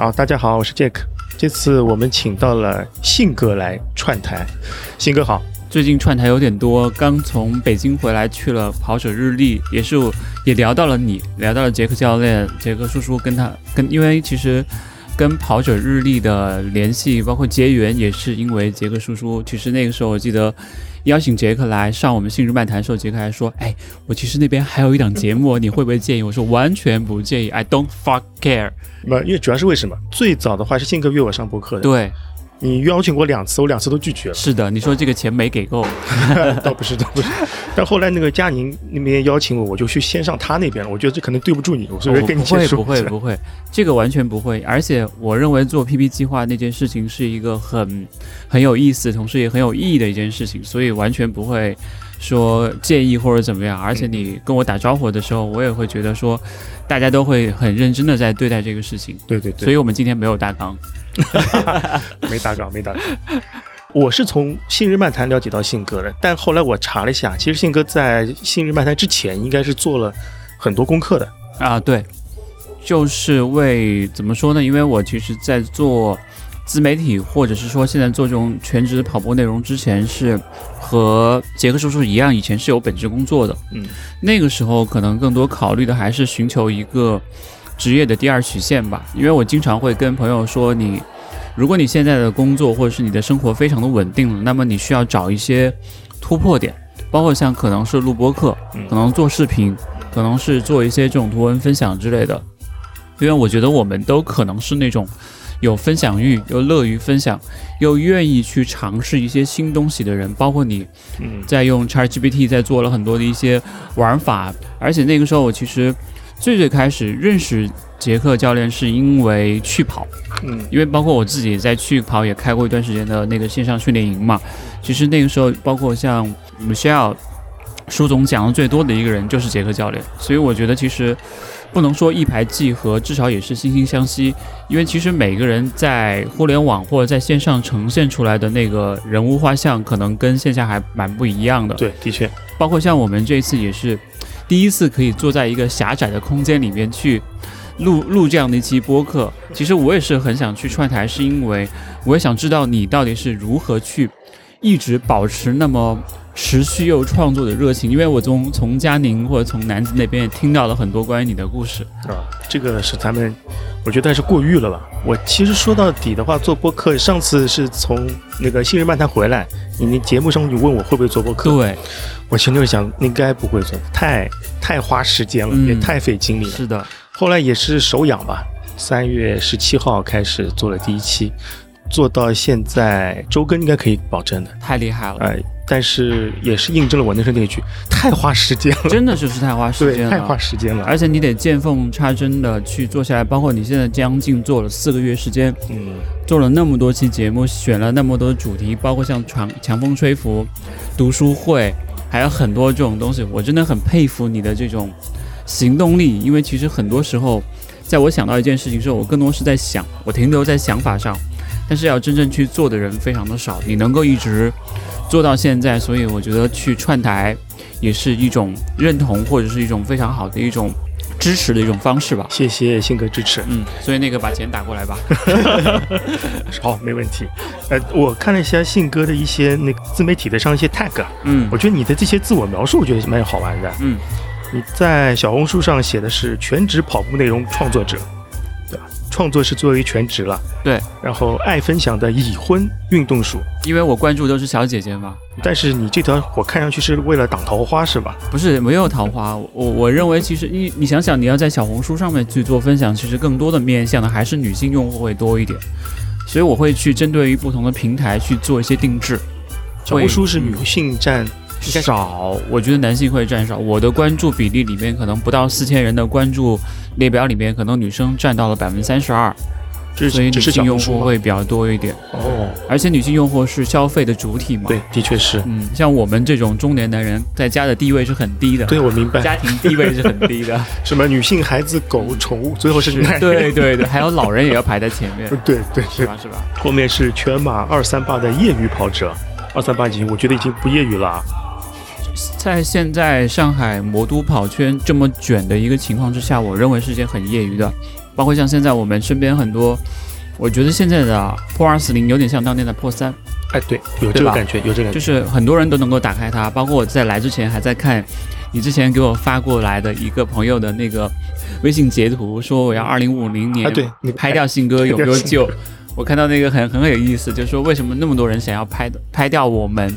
好，大家好，我是 Jack。这次我们请到了信哥来串台。信哥好，最近串台有点多，刚从北京回来，去了跑者日历，也是也聊到了你，聊到了杰克教练，杰克叔叔跟他跟，因为其实跟跑者日历的联系，包括结缘，也是因为杰克叔叔。其实那个时候我记得。邀请杰克来上我们信日漫谈的时候，杰克还说：“哎，我其实那边还有一档节目，你会不会介意？”我说：“完全不介意，I don't fuck care。”不，因为主要是为什么？最早的话是信哥约我上播客的。对。你邀请过两次，我两次都拒绝了。是的，你说这个钱没给够，倒不是，倒不是。但后来那个佳宁那边邀请我，我就去先上他那边了。我觉得这可能对不住你，所以跟你说。不会，不会，不会，这个完全不会。而且我认为做 PP 计划那件事情是一个很很有意思，同时也很有意义的一件事情，所以完全不会说介意或者怎么样。而且你跟我打招呼的时候，我也会觉得说，大家都会很认真的在对待这个事情。对对对。所以我们今天没有大纲。没大纲，没大纲。我是从《信日漫谈》了解到信哥的，但后来我查了一下，其实信哥在《信日漫谈》之前应该是做了很多功课的啊。对，就是为怎么说呢？因为我其实，在做自媒体，或者是说现在做这种全职跑步内容之前，是和杰克叔叔一样，以前是有本职工作的。嗯，那个时候可能更多考虑的还是寻求一个。职业的第二曲线吧，因为我经常会跟朋友说，你如果你现在的工作或者是你的生活非常的稳定了，那么你需要找一些突破点，包括像可能是录播课，可能做视频，可能是做一些这种图文分享之类的。因为我觉得我们都可能是那种有分享欲、又乐于分享、又愿意去尝试一些新东西的人。包括你在用 ChatGPT 在做了很多的一些玩法，而且那个时候我其实。最最开始认识杰克教练是因为去跑，嗯，因为包括我自己在去跑也开过一段时间的那个线上训练营嘛。其实那个时候，包括像 Michelle 舒总讲的最多的一个人就是杰克教练，所以我觉得其实不能说一拍即合，至少也是惺惺相惜。因为其实每个人在互联网或者在线上呈现出来的那个人物画像，可能跟线下还蛮不一样的。对，的确，包括像我们这次也是。第一次可以坐在一个狭窄的空间里面去录录这样的一期播客，其实我也是很想去串台，是因为我也想知道你到底是如何去一直保持那么持续又创作的热情。因为我从从佳宁或者从南子那边也听到了很多关于你的故事啊，这个是咱们我觉得是过誉了吧。我其实说到底的话，做播客上次是从那个《新日漫谈》回来，你那节目上你问我会不会做播客，对。我前头想应该不会做，太太花时间了，也太费精力了。是的，后来也是手痒吧。三月十七号开始做了第一期，做到现在周更应该可以保证的。太厉害了！哎，但是也是印证了我那时候那句，太花时间了。真的就是太花时间了，太花时间了。而且你得见缝插针的去做下来，包括你现在将近做了四个月时间，嗯，做了那么多期节目，选了那么多主题，包括像强强风吹拂读书会。还有很多这种东西，我真的很佩服你的这种行动力。因为其实很多时候，在我想到一件事情时候，我更多是在想，我停留在想法上，但是要真正去做的人非常的少。你能够一直做到现在，所以我觉得去串台也是一种认同，或者是一种非常好的一种。支持的一种方式吧，谢谢信哥支持。嗯，所以那个把钱打过来吧。好，没问题。呃，我看了一下信哥的一些那个自媒体的上一些 tag，嗯，我觉得你的这些自我描述，我觉得蛮好玩的。嗯，你在小红书上写的是全职跑步内容创作者。创作是作为全职了，对，然后爱分享的已婚运动鼠，因为我关注都是小姐姐嘛。但是你这条我看上去是为了挡桃花是吧？不是，没有桃花。我我认为其实你你想想，你要在小红书上面去做分享，其实更多的面向的还是女性用户会多一点，所以我会去针对于不同的平台去做一些定制。小红书是女性占。少，我觉得男性会占少。我的关注比例里面，可能不到四千人的关注列表里面，可能女生占到了百分之三十二，所以女性用户会比较多一点。哦，而且女性用户是消费的主体嘛？对，的确是。嗯，像我们这种中年男人，在家的地位是很低的。对，我明白。家庭地位是很低的。什么女性、孩子、狗、宠物，最后是 女人。对对对，还有老人也要排在前面。对对是吧？是吧？后面是全马二三八的业余跑者，二三八已经，我觉得已经不业余了。在现在上海魔都跑圈这么卷的一个情况之下，我认为是件很业余的。包括像现在我们身边很多，我觉得现在的破二四零有点像当年的破三。哎，对，有这个感觉，有这个感觉，就是很多人都能够打开它。包括我在来之前还在看你之前给我发过来的一个朋友的那个微信截图，说我要二零五零年对你拍掉信鸽有没有救？我看到那个很很有意思，就是说为什么那么多人想要拍拍掉我们？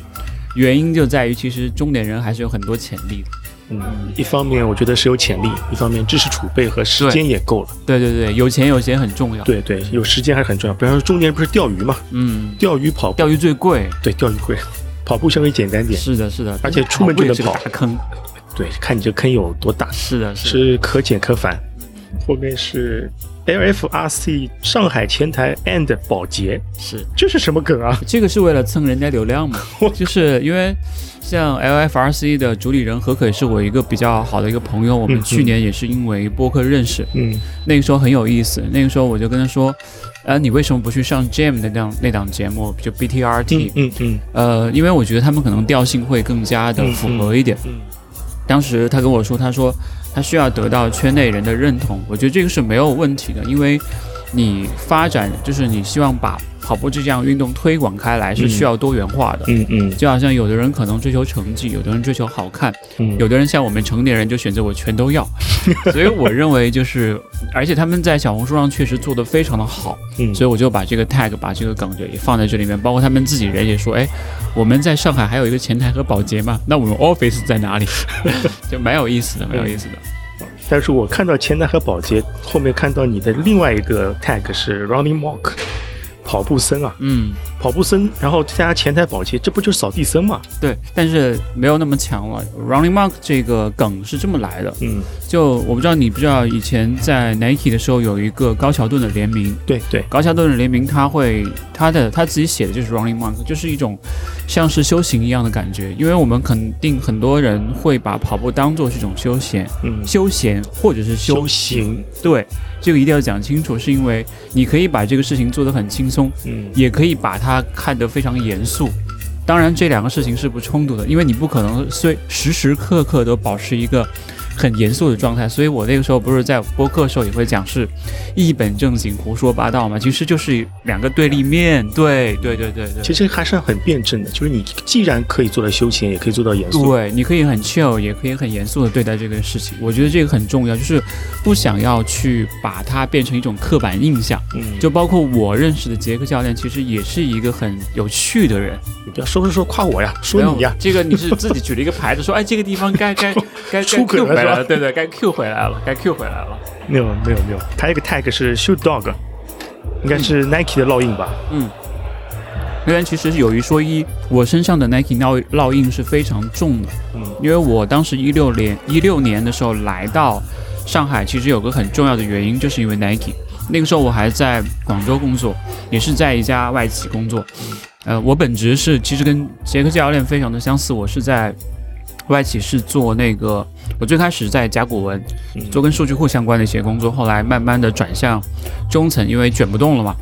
原因就在于其实中年人还是有很多潜力的。嗯，一方面我觉得是有潜力，一方面知识储备和时间也够了。对对对，有钱有闲很重要。对对，有时间还是很重要。比方说中年人不是钓鱼嘛？嗯，钓鱼跑，钓鱼最贵。对，钓鱼贵，跑步稍微简单点。是的，是的，而且出门就能跑。坑，对，看你这坑有多大。是的，是可减可返。后面是 LFRC 上海前台 and 保洁，是这是什么梗啊？这个是为了蹭人家流量嘛？就是因为像 LFRC 的主理人何可也是我一个比较好的一个朋友，我们去年也是因为播客认识，嗯，那个时候很有意思。那个时候我就跟他说，呃，你为什么不去上 Jam 那档那档节目，就 BTRT？嗯嗯，呃，因为我觉得他们可能调性会更加的符合一点。嗯，当时他跟我说，他说。他需要得到圈内人的认同，我觉得这个是没有问题的，因为你发展就是你希望把。跑步这项运动推广开来是需要多元化的，嗯嗯，就好像有的人可能追求成绩，有的人追求好看，嗯，有的人像我们成年人就选择我全都要，所以我认为就是，而且他们在小红书上确实做得非常的好，嗯，所以我就把这个 tag 把这个梗就也放在这里面，包括他们自己人也说，哎，我们在上海还有一个前台和保洁嘛，那我们 office 在哪里？就蛮有意思的，蛮有意思的。但是我看到前台和保洁后面看到你的另外一个 tag 是 running mark。跑步僧啊，嗯，跑步僧，然后加前台保洁，这不就是扫地僧吗？对，但是没有那么强了。Running Mark 这个梗是这么来的，嗯，就我不知道你不知道，以前在 Nike 的时候有一个高桥盾的联名，对对，高桥盾的联名，他会他的他自己写的就是 Running Mark，就是一种像是修行一样的感觉，因为我们肯定很多人会把跑步当做是一种休闲，嗯，休闲或者是修行，对。这个一定要讲清楚，是因为你可以把这个事情做得很轻松，嗯，也可以把它看得非常严肃。当然，这两个事情是不冲突的，因为你不可能虽时时刻刻都保持一个。很严肃的状态，所以我那个时候不是在播客的时候也会讲是一本正经胡说八道嘛，其实就是两个对立面对对对对对，其实还是很辩证的，就是你既然可以做到休闲，也可以做到严肃，对，你可以很 chill，也可以很严肃的对待这个事情，我觉得这个很重要，就是不想要去把它变成一种刻板印象，嗯，就包括我认识的杰克教练，其实也是一个很有趣的人，你不要说说说夸我呀，说你呀，这个你是自己举了一个牌子说，哎，这个地方该该该 出梗了。对对，该 Q 回来了，该 Q 回来了。没有没有没有，他一个 tag 是 Shoot Dog，应该是 Nike 的烙印吧？嗯。因为其实有一说一，我身上的 Nike 烙烙印是非常重的。嗯。因为我当时一六年一六年的时候来到上海，其实有个很重要的原因，就是因为 Nike。那个时候我还在广州工作，也是在一家外企工作。呃，我本职是其实跟杰克教练非常的相似，我是在。外企是做那个，我最开始在甲骨文做跟数据库相关的一些工作，后来慢慢的转向中层，因为卷不动了嘛，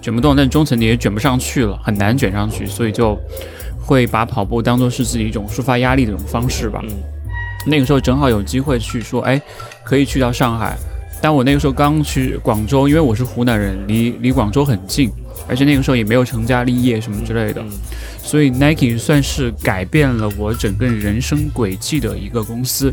卷不动，但中层你也卷不上去了，很难卷上去，所以就会把跑步当做是自己一种抒发压力的一种方式吧。那个时候正好有机会去说，哎，可以去到上海，但我那个时候刚去广州，因为我是湖南人，离离广州很近。而且那个时候也没有成家立业什么之类的，所以 Nike 算是改变了我整个人生轨迹的一个公司。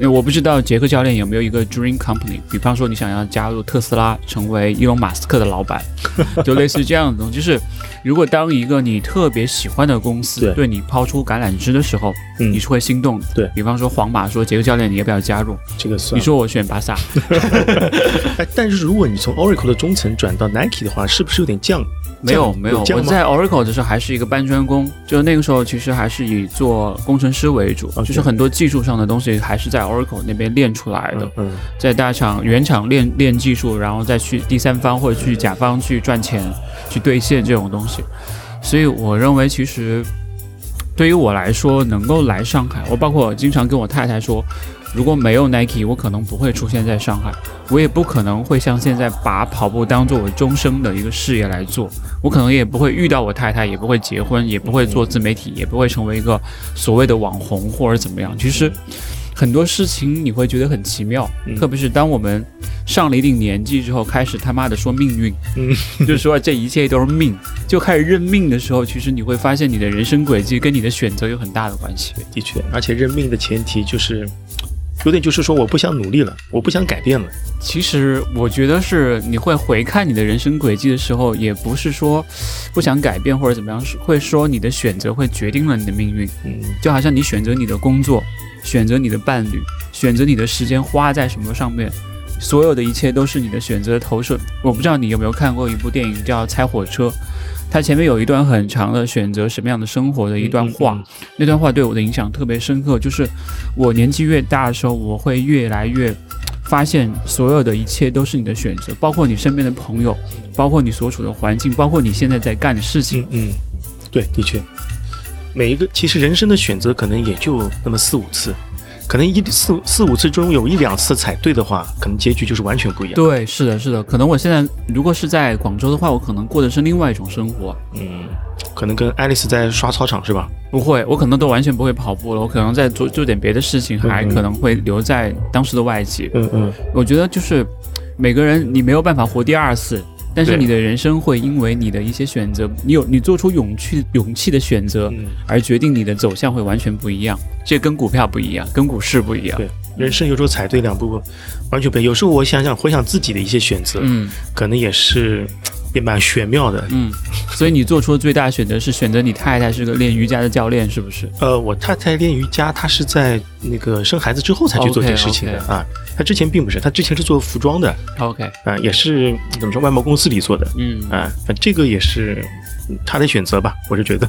因为我不知道杰克教练有没有一个 dream company，比方说你想要加入特斯拉，成为伊隆马斯克的老板，就类似这样的东西。就是如果当一个你特别喜欢的公司对你抛出橄榄枝的时候，你是会心动的。对比方说皇马说杰克教练你要不要加入？这个算。你说我选巴萨。哎，但是如果你从 Oracle 的中层转到 Nike 的话，是不是有点降？没有没有，我在 Oracle 的时候还是一个搬砖工，就那个时候其实还是以做工程师为主，就是很多技术上的东西还是在 Oracle 那边练出来的。嗯，在大厂原厂练练技术，然后再去第三方或者去甲方去赚钱，去兑现这种东西。所以我认为，其实对于我来说，能够来上海，我包括经常跟我太太说。如果没有 Nike，我可能不会出现在上海，我也不可能会像现在把跑步当做我终生的一个事业来做，我可能也不会遇到我太太，也不会结婚，也不会做自媒体，也不会成为一个所谓的网红或者怎么样。其实，很多事情你会觉得很奇妙，特别是当我们上了一定年纪之后，开始他妈的说命运，嗯，就是说这一切都是命，就开始认命的时候，其实你会发现你的人生轨迹跟你的选择有很大的关系。的确，而且认命的前提就是。有点就是说，我不想努力了，我不想改变了。其实我觉得是你会回看你的人生轨迹的时候，也不是说不想改变或者怎么样，是会说你的选择会决定了你的命运。嗯，就好像你选择你的工作，选择你的伴侣，选择你的时间花在什么上面，所有的一切都是你的选择的投射。我不知道你有没有看过一部电影叫《猜火车》。他前面有一段很长的选择什么样的生活的一段话，那段话对我的影响特别深刻。就是我年纪越大的时候，我会越来越发现，所有的一切都是你的选择，包括你身边的朋友，包括你所处的环境，包括你现在在干的事情。嗯，对，的确，每一个其实人生的选择可能也就那么四五次。可能一四四五次中有一两次踩对的话，可能结局就是完全不一样。对，是的，是的。可能我现在如果是在广州的话，我可能过的是另外一种生活。嗯，可能跟爱丽丝在刷操场是吧？不会，我可能都完全不会跑步了。我可能在做做点别的事情，还可能会留在当时的外企。嗯嗯。我觉得就是每个人，你没有办法活第二次。但是你的人生会因为你的一些选择，你有你做出勇气勇气的选择，而决定你的走向会完全不一样。这跟股票不一样，跟股市不一样。对，人生有时候踩对两步，完全不一样。有时候我想想回想自己的一些选择，嗯，可能也是。也蛮玄妙的，嗯，所以你做出的最大选择是选择你太太是个练瑜伽的教练，是不是？呃，我太太练瑜伽，她是在那个生孩子之后才去做这个事情的啊，她之前并不是，她之前是做服装的，OK，啊，也是怎么说外贸公司里做的，嗯，啊，这个也是她的选择吧，我就觉得，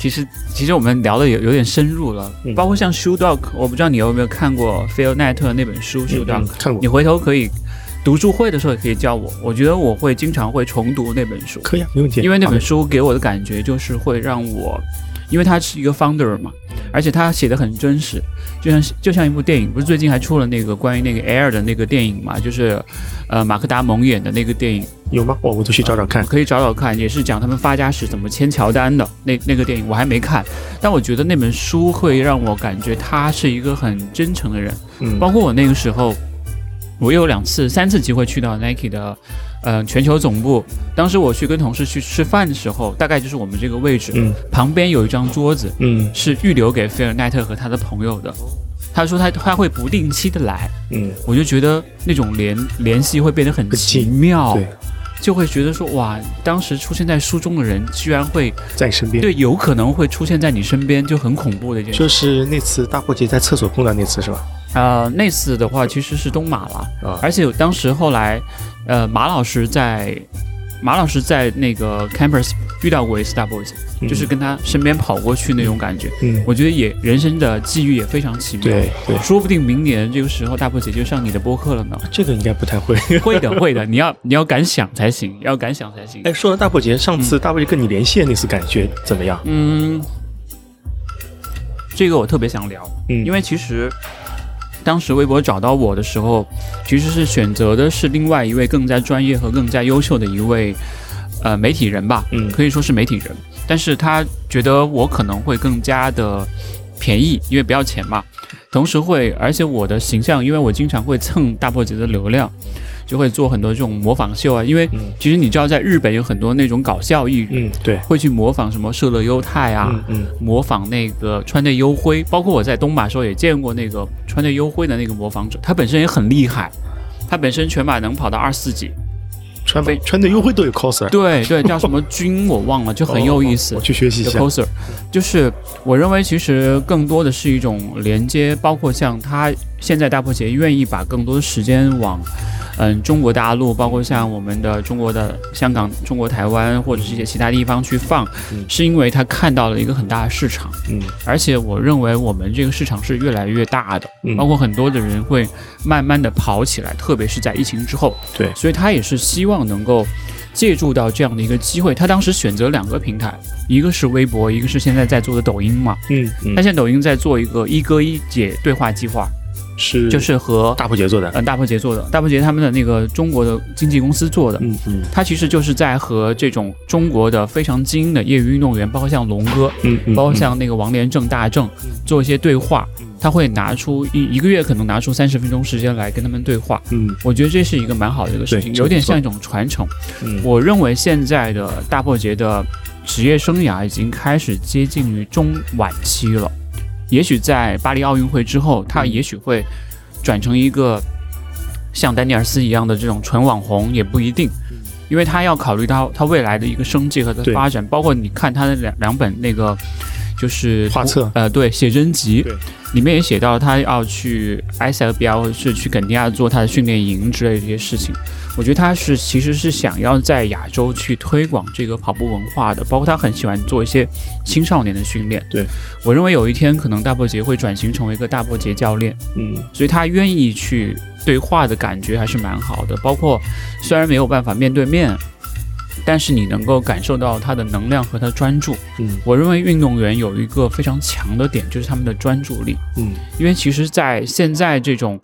其实其实我们聊的有有点深入了，包括像 Shoe Dog，我不知道你有没有看过 Phil Knight 那本书 Shoe Dog，看过，你回头可以。读书会的时候也可以教我，我觉得我会经常会重读那本书，可以啊，没问题。因为那本书给我的感觉就是会让我，因为他是一个 founder 嘛，而且他写的很真实，就像就像一部电影，不是最近还出了那个关于那个 Air 的那个电影嘛，就是呃马克达蒙演的那个电影，有吗？我我就去找找看，可以找找看，也是讲他们发家史怎么签乔丹的那那个电影，我还没看，但我觉得那本书会让我感觉他是一个很真诚的人，嗯，包括我那个时候。我有两次、三次机会去到 Nike 的，呃，全球总部。当时我去跟同事去吃饭的时候，大概就是我们这个位置，嗯，旁边有一张桌子，嗯，是预留给菲尔奈特和他的朋友的。他说他他会不定期的来，嗯，我就觉得那种联联系会变得很奇妙，对，就会觉得说哇，当时出现在书中的人居然会在身边，对，有可能会出现在你身边，就很恐怖的一件事。就是那次大破节在厕所碰到那次是吧？呃，那次的话其实是东马了，而且当时后来，呃，马老师在马老师在那个 campus 遇到过一次大 boss，就是跟他身边跑过去那种感觉。嗯，我觉得也人生的际遇也非常奇妙。对对，说不定明年这个时候大 boss 就上你的播客了呢。这个应该不太会。会的 会的，你要你要敢想才行，要敢想才行。哎，说到大破节，上次大破节跟你连线那次感觉怎么样？嗯，这个我特别想聊，嗯，因为其实。当时微博找到我的时候，其实是选择的是另外一位更加专业和更加优秀的一位，呃，媒体人吧，嗯，可以说是媒体人。但是他觉得我可能会更加的便宜，因为不要钱嘛。同时会，而且我的形象，因为我经常会蹭大破节的流量。就会做很多这种模仿秀啊，因为其实你知道，在日本有很多那种搞笑艺人，嗯，对，会去模仿什么社乐优太啊，嗯，模仿那个川内优辉，包括我在东马时候也见过那个川内优辉的那个模仿者，他本身也很厉害，他本身全马能跑到二四几，川飞川内优惠都有 coser，对对，叫什么君我忘了，就很有意思，我去学习一下。coser，就是我认为其实更多的是一种连接，包括像他现在大破鞋愿意把更多的时间往。嗯，中国大陆，包括像我们的中国的香港、中国台湾，或者是一些其他地方去放，是因为他看到了一个很大的市场。嗯，而且我认为我们这个市场是越来越大的，包括很多的人会慢慢的跑起来，特别是在疫情之后。对，所以他也是希望能够借助到这样的一个机会。他当时选择两个平台，一个是微博，一个是现在在做的抖音嘛。嗯，他现在抖音在做一个一哥一姐对话计划。是就是和大破节做的，嗯，大破节做的，大破节他们的那个中国的经纪公司做的，嗯嗯，他其实就是在和这种中国的非常精英的业余运动员，包括像龙哥，嗯嗯，包括像那个王连正、大正，做一些对话，他会拿出一一个月可能拿出三十分钟时间来跟他们对话，嗯，我觉得这是一个蛮好的一个事情，有点像一种传承。我认为现在的大破节的职业生涯已经开始接近于中晚期了。也许在巴黎奥运会之后，他也许会转成一个像丹尼尔斯一样的这种纯网红，也不一定，因为他要考虑到他未来的一个生计和他的发展，包括你看他的两两本那个就是画册，呃，对，写真集，里面也写到他要去埃塞俄比亚或者是去肯尼亚做他的训练营之类的这些事情。我觉得他是其实是想要在亚洲去推广这个跑步文化的，包括他很喜欢做一些青少年的训练。对我认为有一天可能大波杰会转型成为一个大波杰教练，嗯，所以他愿意去对话的感觉还是蛮好的。包括虽然没有办法面对面，但是你能够感受到他的能量和他专注。嗯，我认为运动员有一个非常强的点就是他们的专注力。嗯，因为其实，在现在这种。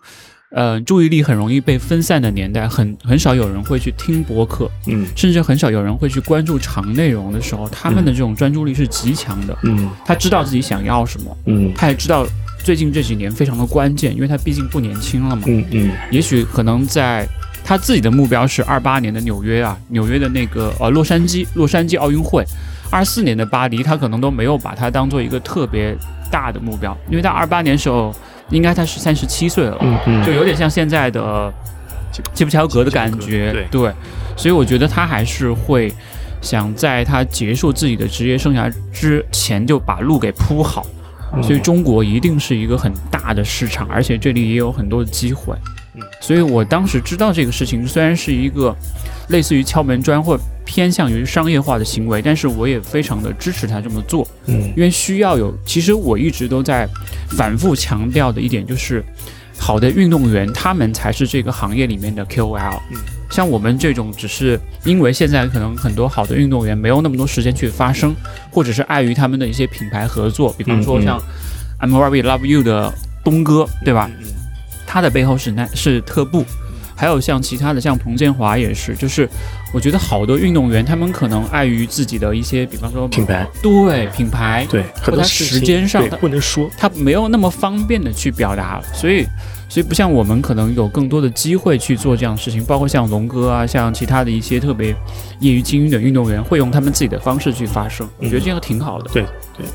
呃，注意力很容易被分散的年代，很很少有人会去听播客，嗯，甚至很少有人会去关注长内容的时候，他们的这种专注力是极强的，嗯，他知道自己想要什么，嗯，他也知道最近这几年非常的关键，因为他毕竟不年轻了嘛，嗯嗯，也许可能在他自己的目标是二八年的纽约啊，纽约的那个呃洛杉矶洛杉矶奥运会，二四年的巴黎，他可能都没有把它当做一个特别大的目标，因为他二八年时候。应该他是三十七岁了，嗯嗯，就有点像现在的基普乔格的感觉，对，所以我觉得他还是会想在他结束自己的职业生涯之前就把路给铺好，所以中国一定是一个很大的市场，而且这里也有很多的机会，所以我当时知道这个事情，虽然是一个类似于敲门砖或。偏向于商业化的行为，但是我也非常的支持他这么做，嗯，因为需要有，其实我一直都在反复强调的一点就是，好的运动员他们才是这个行业里面的 KOL，嗯，像我们这种只是因为现在可能很多好的运动员没有那么多时间去发声，或者是碍于他们的一些品牌合作，比方说像 I'm very love you 的东哥，对吧？他的背后是那，是特步。还有像其他的，像彭建华也是，就是我觉得好多运动员，他们可能碍于自己的一些，比方说品牌，对品牌，对，或他时间上不能说，他没有那么方便的去表达，所以，所以不像我们可能有更多的机会去做这样的事情，包括像龙哥啊，像其他的一些特别业余精英的运动员，会用他们自己的方式去发声，我觉得这样挺好的。对对，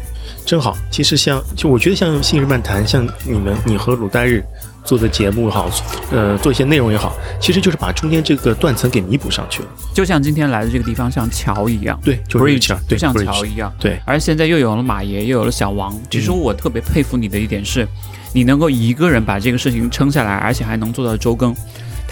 真好。其实像就我觉得像信日漫谈，像你们你和鲁代日。做的节目也好，呃，做一些内容也好，其实就是把中间这个断层给弥补上去了。就像今天来的这个地方，像桥一样，对，bridge，就像桥一样，对。而现在又有了马爷，又有了小王。其实我特别佩服你的一点是，你能够一个人把这个事情撑下来，而且还能做到周更。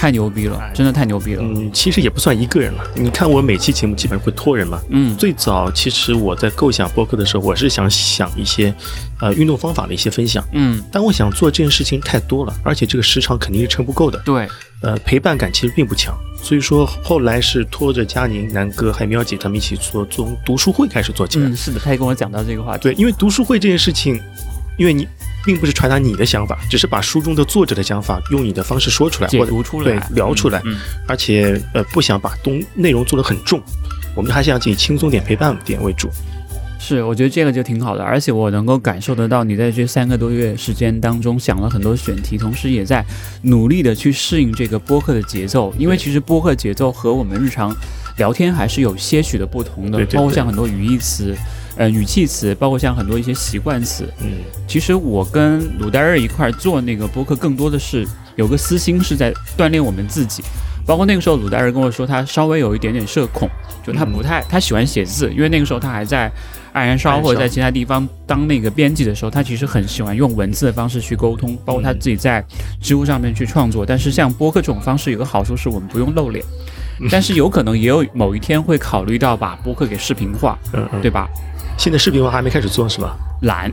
太牛逼了，真的太牛逼了。嗯，其实也不算一个人了。你看我每期节目基本上会托人嘛。嗯，最早其实我在构想播客的时候，我是想想一些，呃，运动方法的一些分享。嗯，但我想做这件事情太多了，而且这个时长肯定是撑不够的。对，呃，陪伴感其实并不强。所以说后来是拖着佳宁、南哥还有喵姐他们一起做，从读书会开始做起来。嗯，是的，他也跟我讲到这个话题。对，因为读书会这件事情，因为你。并不是传达你的想法，只是把书中的作者的想法用你的方式说出来，解读出来，对，聊出来。而且呃，不想把东内容做得很重，我们还是想以轻松点、陪伴点为主。是，我觉得这个就挺好的，而且我能够感受得到你在这三个多月时间当中想了很多选题，同时也在努力的去适应这个播客的节奏。因为其实播客节奏和我们日常聊天还是有些许的不同的，包括像很多语义词。呃，语气词，包括像很多一些习惯词，嗯，其实我跟鲁代日一块做那个播客，更多的是有个私心是在锻炼我们自己。包括那个时候，鲁代尔跟我说，他稍微有一点点社恐，就他不太他喜欢写字，因为那个时候他还在爱燃烧或者在其他地方当那个编辑的时候，他其实很喜欢用文字的方式去沟通，包括他自己在知乎上面去创作。但是像播客这种方式有个好处是我们不用露脸，但是有可能也有某一天会考虑到把播客给视频化，嗯嗯，对吧？现在视频化还没开始做是吧？懒，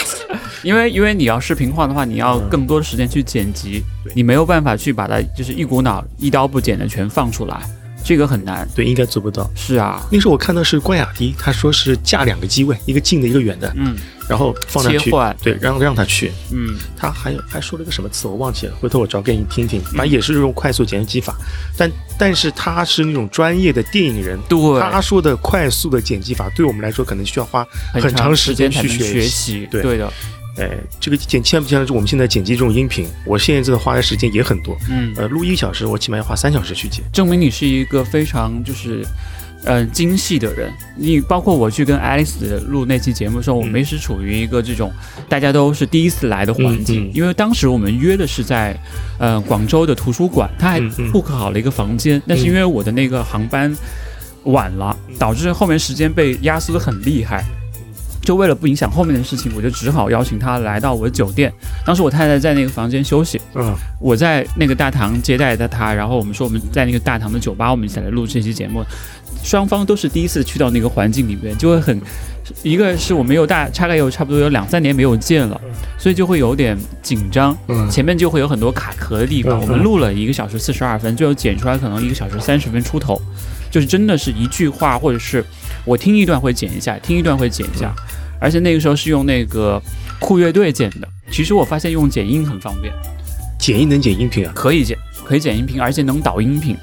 因为因为你要视频化的话，你要更多的时间去剪辑，你没有办法去把它就是一股脑一刀不剪的全放出来，这个很难。对，应该做不到。是啊，那时候我看到是关雅迪，他说是架两个机位，一个近的，一个远的。嗯，然后放上去，换，对，让让他去。嗯，他还有还说了个什么词我忘记了，回头我找给你听听。反正也是这种快速剪辑法，但但是他是那种专业的电影人，对，他说的快速的剪辑法，对我们来说可能需要花很长时间去学习。对对的。哎，这个剪千万不像是我们现在剪辑这种音频，我现在真的花的时间也很多。嗯，呃，录一小时，我起码要花三小时去剪，证明你是一个非常就是，呃，精细的人。你包括我去跟 Alice 录那期节目的时候，我们也是处于一个这种大家都是第一次来的环境，因为当时我们约的是在呃广州的图书馆，他还 book 好了一个房间，但是因为我的那个航班晚了，导致后面时间被压缩的很厉害。就为了不影响后面的事情，我就只好邀请他来到我的酒店。当时我太太在那个房间休息，嗯，我在那个大堂接待的他，然后我们说我们在那个大堂的酒吧，我们一起来录这期节目。双方都是第一次去到那个环境里面，就会很，一个是我们有大，大概有差不多有两三年没有见了，所以就会有点紧张，嗯，前面就会有很多卡壳的地方。我们录了一个小时四十二分，最后剪出来可能一个小时三十分出头，就是真的是一句话，或者是我听一段会剪一下，听一段会剪一下。而且那个时候是用那个酷乐队剪的。其实我发现用剪映很方便，剪映能剪音频啊？可以剪，可以剪音频，而且能导音频。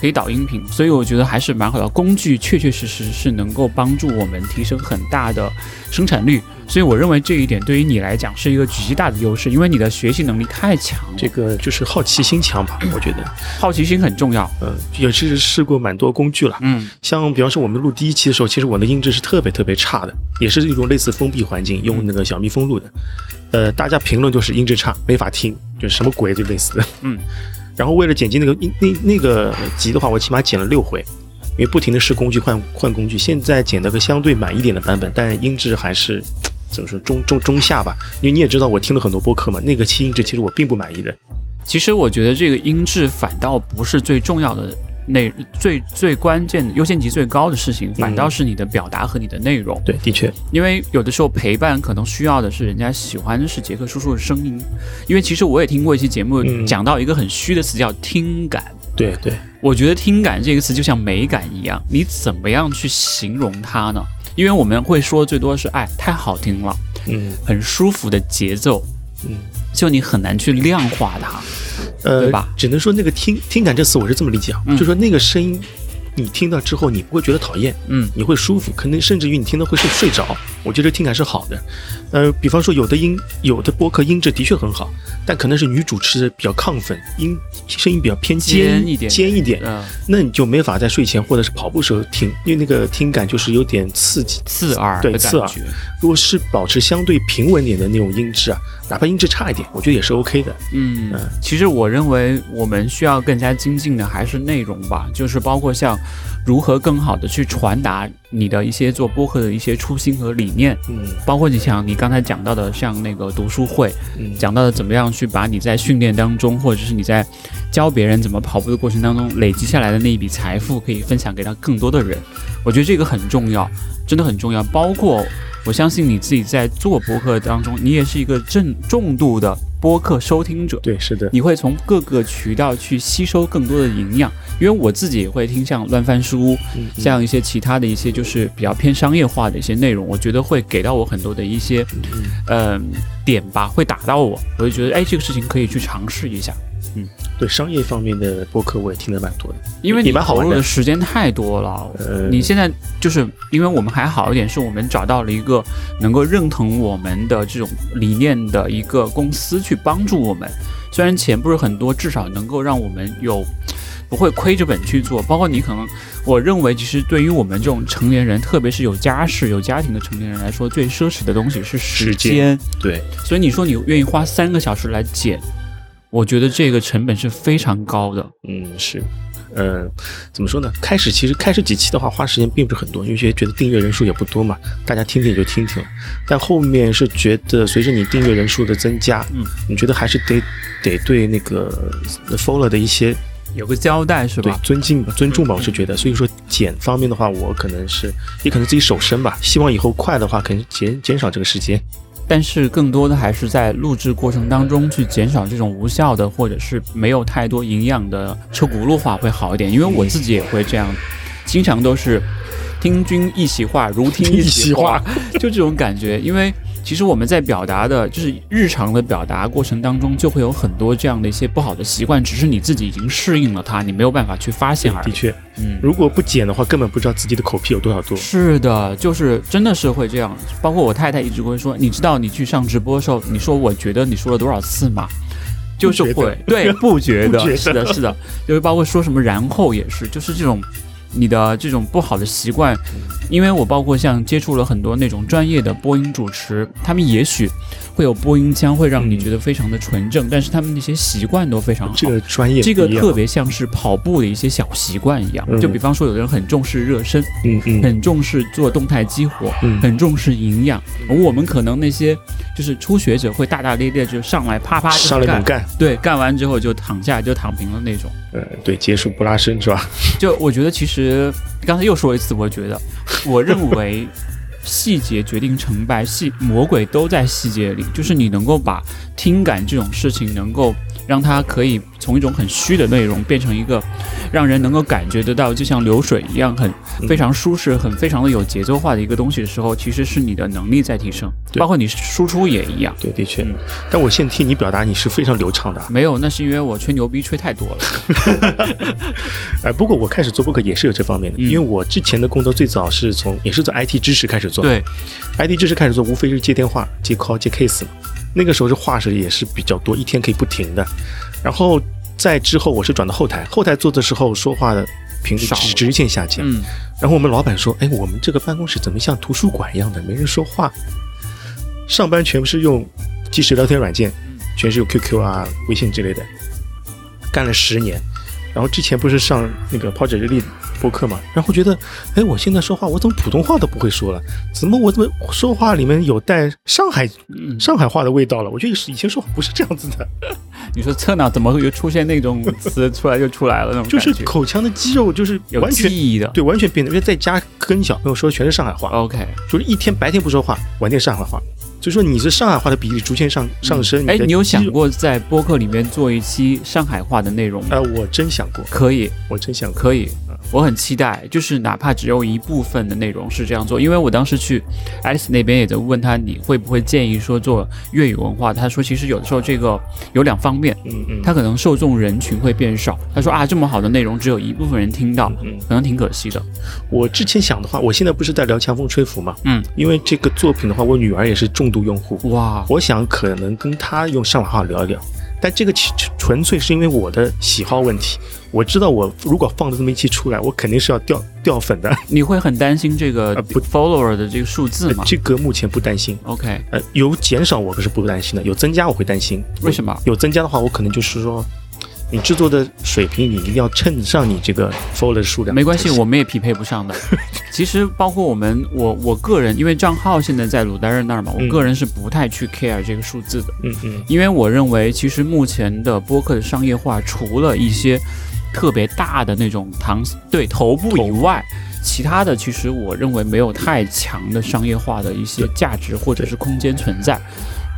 可以导音频，所以我觉得还是蛮好的工具，确确实实是能够帮助我们提升很大的生产率。所以我认为这一点对于你来讲是一个极大的优势，因为你的学习能力太强了。这个就是好奇心强吧？我觉得好奇心很重要。嗯，也是试过蛮多工具了。嗯，像比方说我们录第一期的时候，其实我的音质是特别特别差的，也是一种类似封闭环境，用那个小蜜蜂录的。呃，大家评论就是音质差，没法听，就什么鬼就类似的。嗯。然后为了剪辑那个音那那个集的话，我起码剪了六回，因为不停的试工具换换工具。现在剪了个相对满一点的版本，但音质还是怎么说中中中下吧。因为你也知道，我听了很多播客嘛，那个期音质其实我并不满意的。其实我觉得这个音质反倒不是最重要的。内最最关键的优先级最高的事情，反倒是你的表达和你的内容。对，的确，因为有的时候陪伴可能需要的是人家喜欢的是杰克叔叔的声音。因为其实我也听过一期节目，讲到一个很虚的词叫听感。对对，我觉得听感这个词就像美感一样，你怎么样去形容它呢？因为我们会说最多是哎，太好听了，嗯，很舒服的节奏，嗯，就你很难去量化它。呃，对吧？只能说那个听听感这词，我是这么理解啊，就说那个声音，你听到之后，你不会觉得讨厌，嗯，你会舒服，可能甚至于你听到会睡睡着。我觉得听感是好的。呃，比方说有的音，有的播客音质的确很好，但可能是女主持比较亢奋，音声音比较偏尖一点，尖一点，嗯，那你就没法在睡前或者是跑步时候听，因为那个听感就是有点刺激、刺耳，对，刺耳。如果是保持相对平稳点的那种音质啊。哪怕音质差一点，我觉得也是 OK 的。嗯，其实我认为我们需要更加精进的还是内容吧，就是包括像如何更好的去传达你的一些做播客的一些初心和理念。嗯，包括你像你刚才讲到的，像那个读书会，嗯讲到的怎么样去把你在训练当中，或者是你在教别人怎么跑步的过程当中累积下来的那一笔财富，可以分享给到更多的人。我觉得这个很重要，真的很重要。包括。我相信你自己在做播客当中，你也是一个正重度的播客收听者。对，是的，你会从各个渠道去吸收更多的营养。因为我自己也会听像乱翻书，像一些其他的一些就是比较偏商业化的一些内容，我觉得会给到我很多的一些嗯点吧，会打到我，我就觉得哎，这个事情可以去尝试一下。嗯，对商业方面的播客我也听得蛮多的，因为你投入的时间太多了。呃，你现在就是因为我们还好一点，是我们找到了一个能够认同我们的这种理念的一个公司去帮助我们。虽然钱不是很多，至少能够让我们有不会亏着本去做。包括你可能，我认为其实对于我们这种成年人，特别是有家室有家庭的成年人来说，最奢侈的东西是时间。对，所以你说你愿意花三个小时来剪。我觉得这个成本是非常高的。嗯，是，嗯，怎么说呢？开始其实开始几期的话，花时间并不是很多，因为觉得订阅人数也不多嘛，大家听听也就听听。但后面是觉得随着你订阅人数的增加，嗯，你觉得还是得得对那个 follow 的一些有个交代是吧？对，尊敬吧，尊重吧，我是觉得。所以说减方面的话，我可能是也可能自己手生吧，希望以后快的话，可能减减少这个时间。但是更多的还是在录制过程当中去减少这种无效的或者是没有太多营养的车轱辘话会好一点，因为我自己也会这样，经常都是听君一席话，如听一席话，就这种感觉。因为其实我们在表达的，就是日常的表达过程当中，就会有很多这样的一些不好的习惯，只是你自己已经适应了它，你没有办法去发现而已。的确，嗯，如果不减的话，根本不知道自己的口癖有多少多。是的，就是真的是会这样。包括我太太一直会说，你知道你去上直播的时候，你说我觉得你说了多少次吗？就是会，对，不觉得，是的，是的，就是包括说什么然后也是，就是这种。你的这种不好的习惯，因为我包括像接触了很多那种专业的播音主持，他们也许会有播音腔，会让你觉得非常的纯正，但是他们那些习惯都非常好。这个专业，这个特别像是跑步的一些小习惯一样。就比方说，有的人很重视热身，嗯嗯，很重视做动态激活，嗯，很重视营养。而我们可能那些就是初学者会大大咧咧就上来啪啪上来干，干，对，干完之后就躺下就躺平了那种。呃，对，结束不拉伸是吧？就我觉得其实刚才又说一次，我觉得，我认为细节决定成败，细魔鬼都在细节里，就是你能够把听感这种事情能够。让它可以从一种很虚的内容变成一个让人能够感觉得到，就像流水一样，很非常舒适、很非常的有节奏化的一个东西的时候，其实是你的能力在提升，包括你输出也一样。对，的确。但我现在听你表达，你是非常流畅的。没有，那是因为我吹牛逼吹太多了。哎，不过我开始做播客也是有这方面的，因为我之前的工作最早是从也是做 IT 知识开始做。对，IT 知识开始做，无非是接电话、接 call、接 case 嘛。那个时候是话是也是比较多，一天可以不停的。然后在之后，我是转到后台，后台做的时候说话的频率直直线下降。嗯。然后我们老板说：“哎，我们这个办公室怎么像图书馆一样的，没人说话？上班全部是用即时聊天软件，全是用 QQ 啊、微信之类的。干了十年，然后之前不是上那个跑者日历。”播客嘛，然后觉得，哎，我现在说话，我怎么普通话都不会说了？怎么我怎么说话里面有带上海上海话的味道了？我觉得以前说话不是这样子的。你说侧脑怎么会又出现那种词出来就出来了那种就是口腔的肌肉就是完全记忆的，对，完全变的。因为在家跟小朋友说的全是上海话，OK，就是一天白天不说话，晚点上海话。所以说你是上海话的比例逐渐上上升。哎，你有想过在播客里面做一期上海话的内容吗？呃，我真想过，可以，我真想可以。我很期待，就是哪怕只有一部分的内容是这样做，因为我当时去 Alice 那边也在问他，你会不会建议说做粤语文化？他说其实有的时候这个有两方面，嗯嗯，他可能受众人群会变少。他说啊，这么好的内容只有一部分人听到，嗯，可能挺可惜的。我之前想的话，我现在不是在聊强风吹拂吗？嗯，因为这个作品的话，我女儿也是重度用户，哇，我想可能跟她用上海话聊一聊。但这个纯纯粹是因为我的喜好问题。我知道，我如果放了这么一期出来，我肯定是要掉掉粉的。你会很担心这个不 follower 的这个数字吗？这个目前不担心。OK，呃，有减少我可是不担心的，有增加我会担心。为什么？有增加的话，我可能就是说。你制作的水平，你一定要衬上你这个 follower 数量。没关系，我们也匹配不上的。其实包括我们，我我个人，因为账号现在在鲁代任那儿嘛，我个人是不太去 care 这个数字的。嗯嗯。因为我认为，其实目前的播客的商业化，除了一些特别大的那种唐对头部以外，其他的其实我认为没有太强的商业化的一些价值或者是空间存在，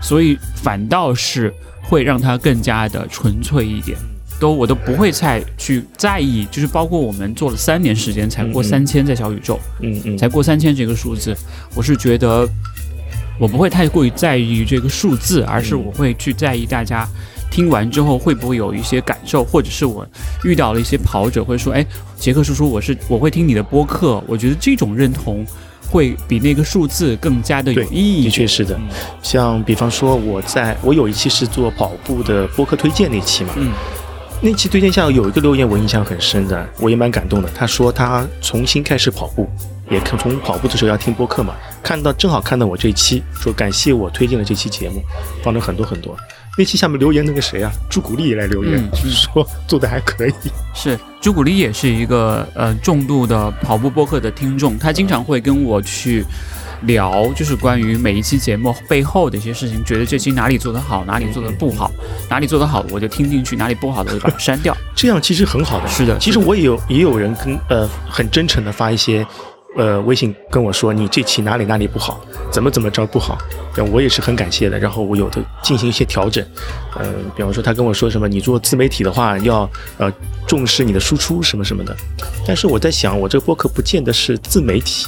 所以反倒是会让它更加的纯粹一点。都我都不会再去在意，就是包括我们做了三年时间才过三千在小宇宙，嗯嗯，才过三千这个数字，我是觉得我不会太过于在意这个数字，而是我会去在意大家听完之后会不会有一些感受，或者是我遇到了一些跑者会说，哎，杰克叔叔，我是我会听你的播客，我觉得这种认同会比那个数字更加的有意义。的确是的，像比方说我在我有一期是做跑步的播客推荐那期嘛，嗯。那期推荐下有一个留言，我印象很深的，我也蛮感动的。他说他重新开始跑步，也看从跑步的时候要听播客嘛，看到正好看到我这期，说感谢我推荐了这期节目，放了很多很多。那期下面留言那个谁啊，朱古力也来留言，就是说做的还可以。是朱古力也是一个呃重度的跑步播客的听众，他经常会跟我去。聊就是关于每一期节目背后的一些事情，觉得这期哪里做得好，哪里做得不好，哪里做得好我就听进去，哪里不好的我就把它删掉。这样其实很好的。是的，其实我也有也有人跟呃很真诚的发一些呃微信跟我说，你这期哪里哪里不好，怎么怎么着不好，我也是很感谢的。然后我有的进行一些调整，呃，比方说他跟我说什么，你做自媒体的话要呃重视你的输出什么什么的。但是我在想，我这个播客不见得是自媒体。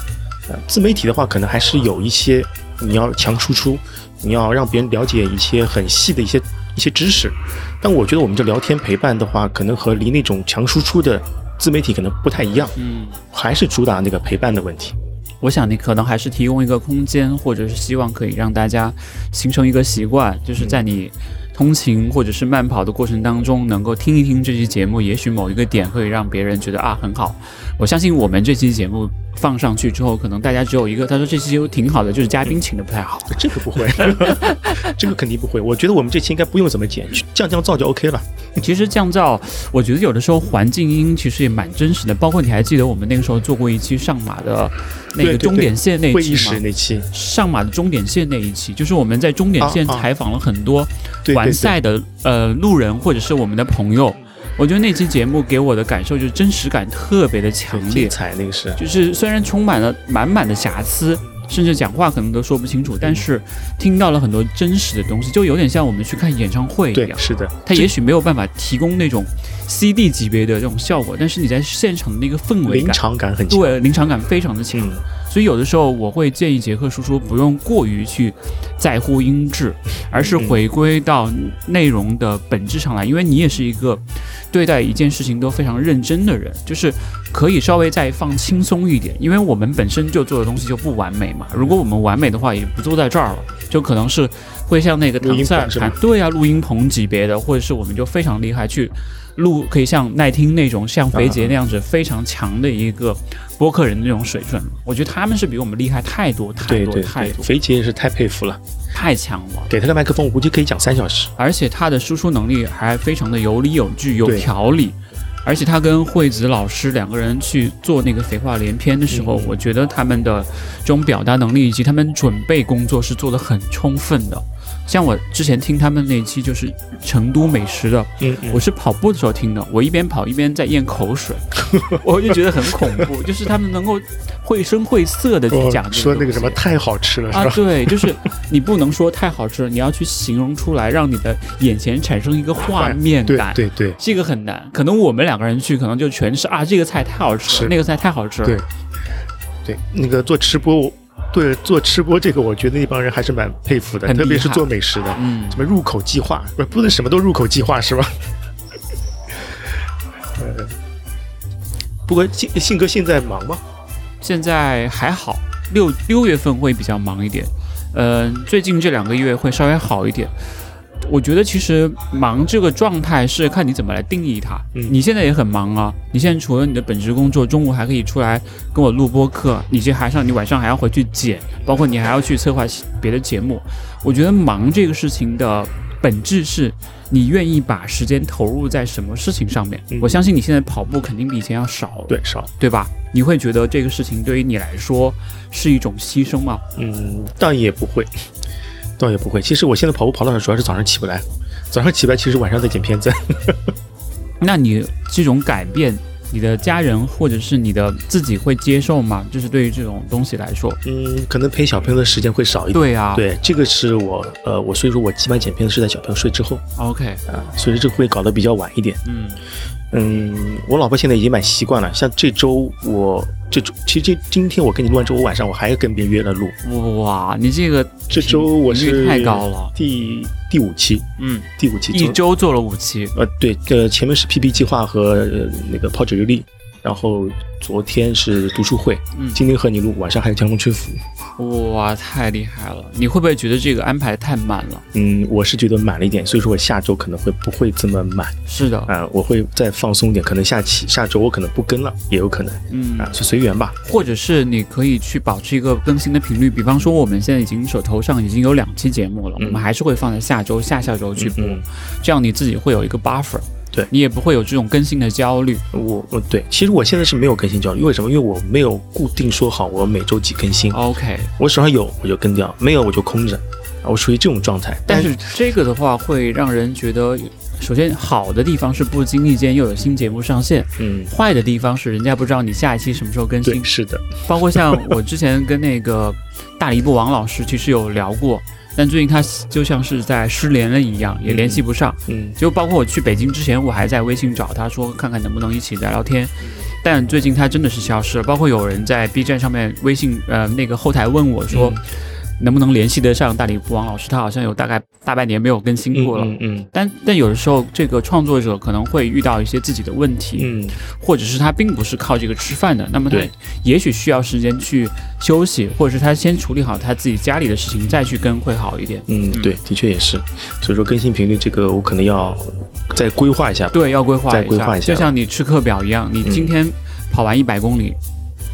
自媒体的话，可能还是有一些你要强输出，你要让别人了解一些很细的一些一些知识。但我觉得我们这聊天陪伴的话，可能和离那种强输出的自媒体可能不太一样。嗯，还是主打那个陪伴的问题。我想你可能还是提供一个空间，或者是希望可以让大家形成一个习惯，就是在你通勤或者是慢跑的过程当中，能够听一听这期节目，也许某一个点可以让别人觉得啊很好。我相信我们这期节目。放上去之后，可能大家只有一个。他说这期就挺好的，就是嘉宾请的不太好。这个不会，这个肯定不会。我觉得我们这期应该不用怎么剪，降降噪就 OK 了。其实降噪，我觉得有的时候环境音其实也蛮真实的。包括你还记得我们那个时候做过一期上马的那个终点线那期吗？会议室那期，上马的终点线那一期，就是我们在终点线采访了很多完赛的呃路人或者是我们的朋友。我觉得那期节目给我的感受就是真实感特别的强烈，彩那个是，就是虽然充满了满满的瑕疵，甚至讲话可能都说不清楚，但是听到了很多真实的东西，就有点像我们去看演唱会一样。是的，他也许没有办法提供那种 CD 级别的这种效果，但是你在现场的那个氛围感，临场感很强，对，临场感非常的强。所以有的时候我会建议杰克叔叔不用过于去在乎音质，而是回归到内容的本质上来，因为你也是一个对待一件事情都非常认真的人，就是可以稍微再放轻松一点，因为我们本身就做的东西就不完美嘛。如果我们完美的话，也不坐在这儿了，就可能是会像那个唐赛尔对啊，录音棚级别的，或者是我们就非常厉害去。录可以像耐听那种，像肥杰那样子非常强的一个播客人的那种水准，我觉得他们是比我们厉害太多太多太多。肥杰也是太佩服了，太强了。给他个麦克风，我估计可以讲三小时。而且他的输出能力还非常的有理有据、有条理。而且他跟惠子老师两个人去做那个废话连篇的时候，我觉得他们的这种表达能力以及他们准备工作是做的很充分的。像我之前听他们那期就是成都美食的，嗯，我是跑步的时候听的，我一边跑一边在咽口水，我就觉得很恐怖，就是他们能够绘声绘色的去讲，说那个什么太好吃了啊，对，就是你不能说太好吃了，你要去形容出来，让你的眼前产生一个画面感，对对，这个很难，可能我们两个人去，可能就全是啊，这个菜太好吃了，那个菜太好吃了，对，对，那个做吃播。对，做吃播这个，我觉得那帮人还是蛮佩服的，特别是做美食的，嗯，什么入口即化，不不能什么都入口即化是吧？呃，不过信信哥现在忙吗？现在还好，六六月份会比较忙一点，嗯，最近这两个月会稍微好一点。我觉得其实忙这个状态是看你怎么来定义它。你现在也很忙啊，你现在除了你的本职工作，中午还可以出来跟我录播课，你这还上你晚上还要回去剪，包括你还要去策划别的节目。我觉得忙这个事情的本质是你愿意把时间投入在什么事情上面。我相信你现在跑步肯定比以前要少，对少，对吧？你会觉得这个事情对于你来说是一种牺牲吗？嗯，倒也不会。倒也不会，其实我现在跑步跑的主要是早上起不来，早上起不来，其实晚上在剪片子。那你这种改变，你的家人或者是你的自己会接受吗？就是对于这种东西来说，嗯，可能陪小朋友的时间会少一点。对啊，对，这个是我，呃，我所以说我基本剪片子是在小朋友睡之后。OK，啊，所以这会搞得比较晚一点。嗯。嗯，我老婆现在已经蛮习惯了。像这周我这周，其实这今天我跟你录完之后，我晚上我还要跟别人约了录。哇，你这个这周我是太高了，第第五期，嗯，第五期一周做了五期。呃，对，呃，前面是 PP 计划和那个抛纸日历，然后昨天是读书会，嗯，今天和你录，晚上还有江风吹拂。哇，太厉害了！你会不会觉得这个安排太满了？嗯，我是觉得满了一点，所以说我下周可能会不会这么满。是的，啊，我会再放松点，可能下期下周我可能不跟了，也有可能。嗯，啊，就随缘吧。或者是你可以去保持一个更新的频率，比方说我们现在已经手头上已经有两期节目了，我们还是会放在下周、下下周去播，这样你自己会有一个 buffer。对你也不会有这种更新的焦虑。我，我对，其实我现在是没有更新焦虑，为什么？因为我没有固定说好我每周几更新。OK，我手上有我就更掉，没有我就空着，我属于这种状态。但是这个的话会让人觉得，首先好的地方是不经意间又有新节目上线，嗯，坏的地方是人家不知道你下一期什么时候更新。是的，包括像我之前跟那个 大一部王老师其实有聊过。但最近他就像是在失联了一样，也联系不上。嗯，就包括我去北京之前，我还在微信找他说看看能不能一起聊聊天。但最近他真的是消失了。包括有人在 B 站上面微信呃那个后台问我说，能不能联系得上大理国王老师？他好像有大概大半年没有更新过了。嗯嗯。但但有的时候，这个创作者可能会遇到一些自己的问题，嗯，或者是他并不是靠这个吃饭的，那么他也许需要时间去休息，或者是他先处理好他自己家里的事情再去更会好一点。嗯，对，的确也是。所以说更新频率这个我可能要再规划一下。对，要规划再规划一下，就像你吃课表一样，你今天跑完一百公里。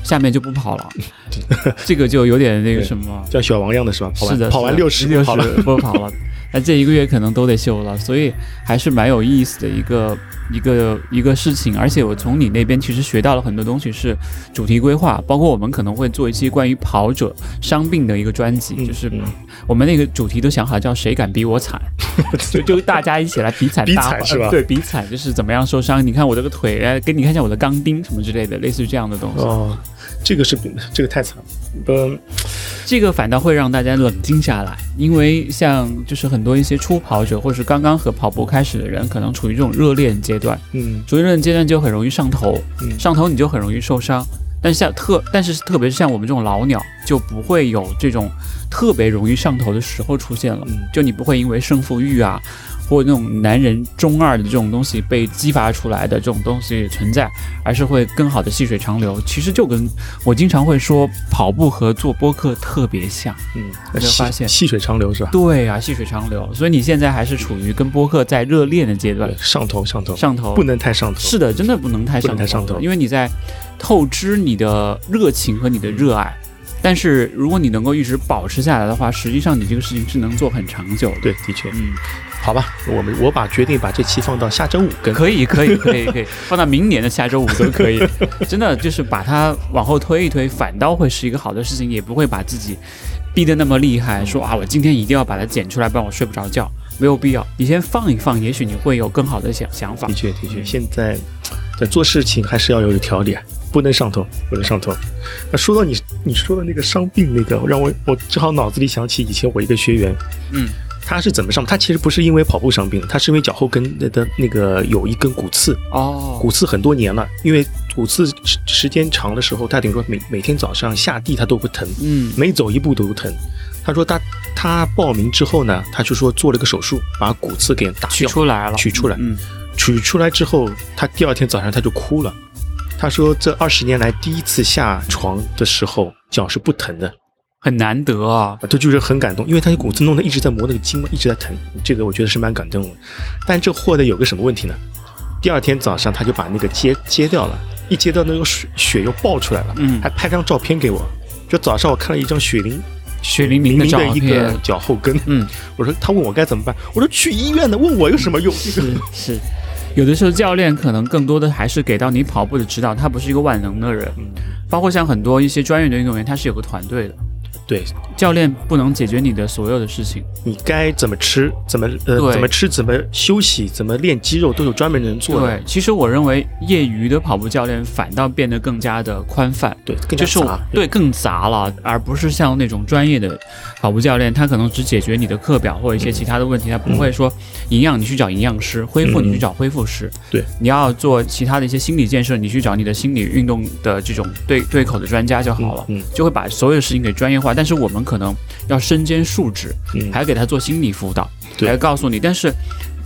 下面就不跑了，这个就有点那个什么，像小王一样的是吧？是的，跑完六十六十不跑了，那这一个月可能都得休了，所以还是蛮有意思的一个一个一个事情。而且我从你那边其实学到了很多东西，是主题规划，包括我们可能会做一期关于跑者伤病的一个专辑，就是我们那个主题都想好叫“谁敢比我惨”，就 就大家一起来比惨，比惨是吧？对，比惨就是怎么样受伤？你看我这个腿，哎，给你看一下我的钢钉什么之类的，类似于这样的东西。哦。这个是这个太惨了，嗯，这个反倒会让大家冷静下来，因为像就是很多一些初跑者或是刚刚和跑步开始的人，可能处于这种热恋阶段，嗯，处于热恋阶段就很容易上头，嗯，上头你就很容易受伤，但是像特但是特别是像我们这种老鸟就不会有这种特别容易上头的时候出现了，就你不会因为胜负欲啊。或那种男人中二的这种东西被激发出来的这种东西存在，而是会更好的细水长流。其实就跟我经常会说，跑步和做播客特别像。嗯，有发现细水长流是吧？对啊，细水长流。所以你现在还是处于跟播客在热恋的阶段，上头上头上头，不能太上头。是的，真的不能太上头，太上头，因为你在透支你的热情和你的热爱。但是如果你能够一直保持下来的话，实际上你这个事情是能做很长久的。对，的确，嗯。好吧，我们我把决定把这期放到下周五更，可以可以可以。可以 放到明年的下周五都可以，真的就是把它往后推一推，反倒会是一个好的事情，也不会把自己逼得那么厉害，说啊我今天一定要把它剪出来，不然我睡不着觉，没有必要，你先放一放，也许你会有更好的想想法。的确的确，现在在做事情还是要有条理，不能上头，不能上头。那说到你你说的那个伤病那个，让我我正好脑子里想起以前我一个学员，嗯。他是怎么伤？他其实不是因为跑步伤病，他是因为脚后跟的那个有一根骨刺哦，骨刺很多年了。因为骨刺时时间长的时候，他等于说每每天早上下地他都会疼，嗯，每走一步都疼。他说他他报名之后呢，他就说做了个手术，把骨刺给打取出来了，取出来，嗯，取出来之后，他第二天早上他就哭了。他说这二十年来第一次下床的时候脚是不疼的。很难得啊，这就是很感动，因为他的骨刺弄得一直在磨那个筋嘛，一直在疼，这个我觉得是蛮感动的。但这货的有个什么问题呢？第二天早上他就把那个揭揭掉了，一揭掉那个血血又爆出来了，嗯，还拍张照片给我。就早上我看了一张血淋血淋淋的一个脚后跟，嗯，我说他问我该怎么办，我说去医院的，问我有什么用？是是，有的时候教练可能更多的还是给到你跑步的指导，他不是一个万能的人，包括像很多一些专业的运动员，他是有个团队的。对，教练不能解决你的所有的事情。你该怎么吃，怎么呃怎么吃，怎么休息，怎么练肌肉，都有专门人做。对，其实我认为业余的跑步教练反倒变得更加的宽泛，对，更就是对。更杂了，而不是像那种专业的跑步教练，他可能只解决你的课表或者一些其他的问题，他不会说营养你去找营养师，恢复你去找恢复师。对，你要做其他的一些心理建设，你去找你的心理运动的这种对对口的专家就好了，嗯，就会把所有事情给专业化。但是我们可能要身兼数职，还要给他做心理辅导，还告诉你。但是，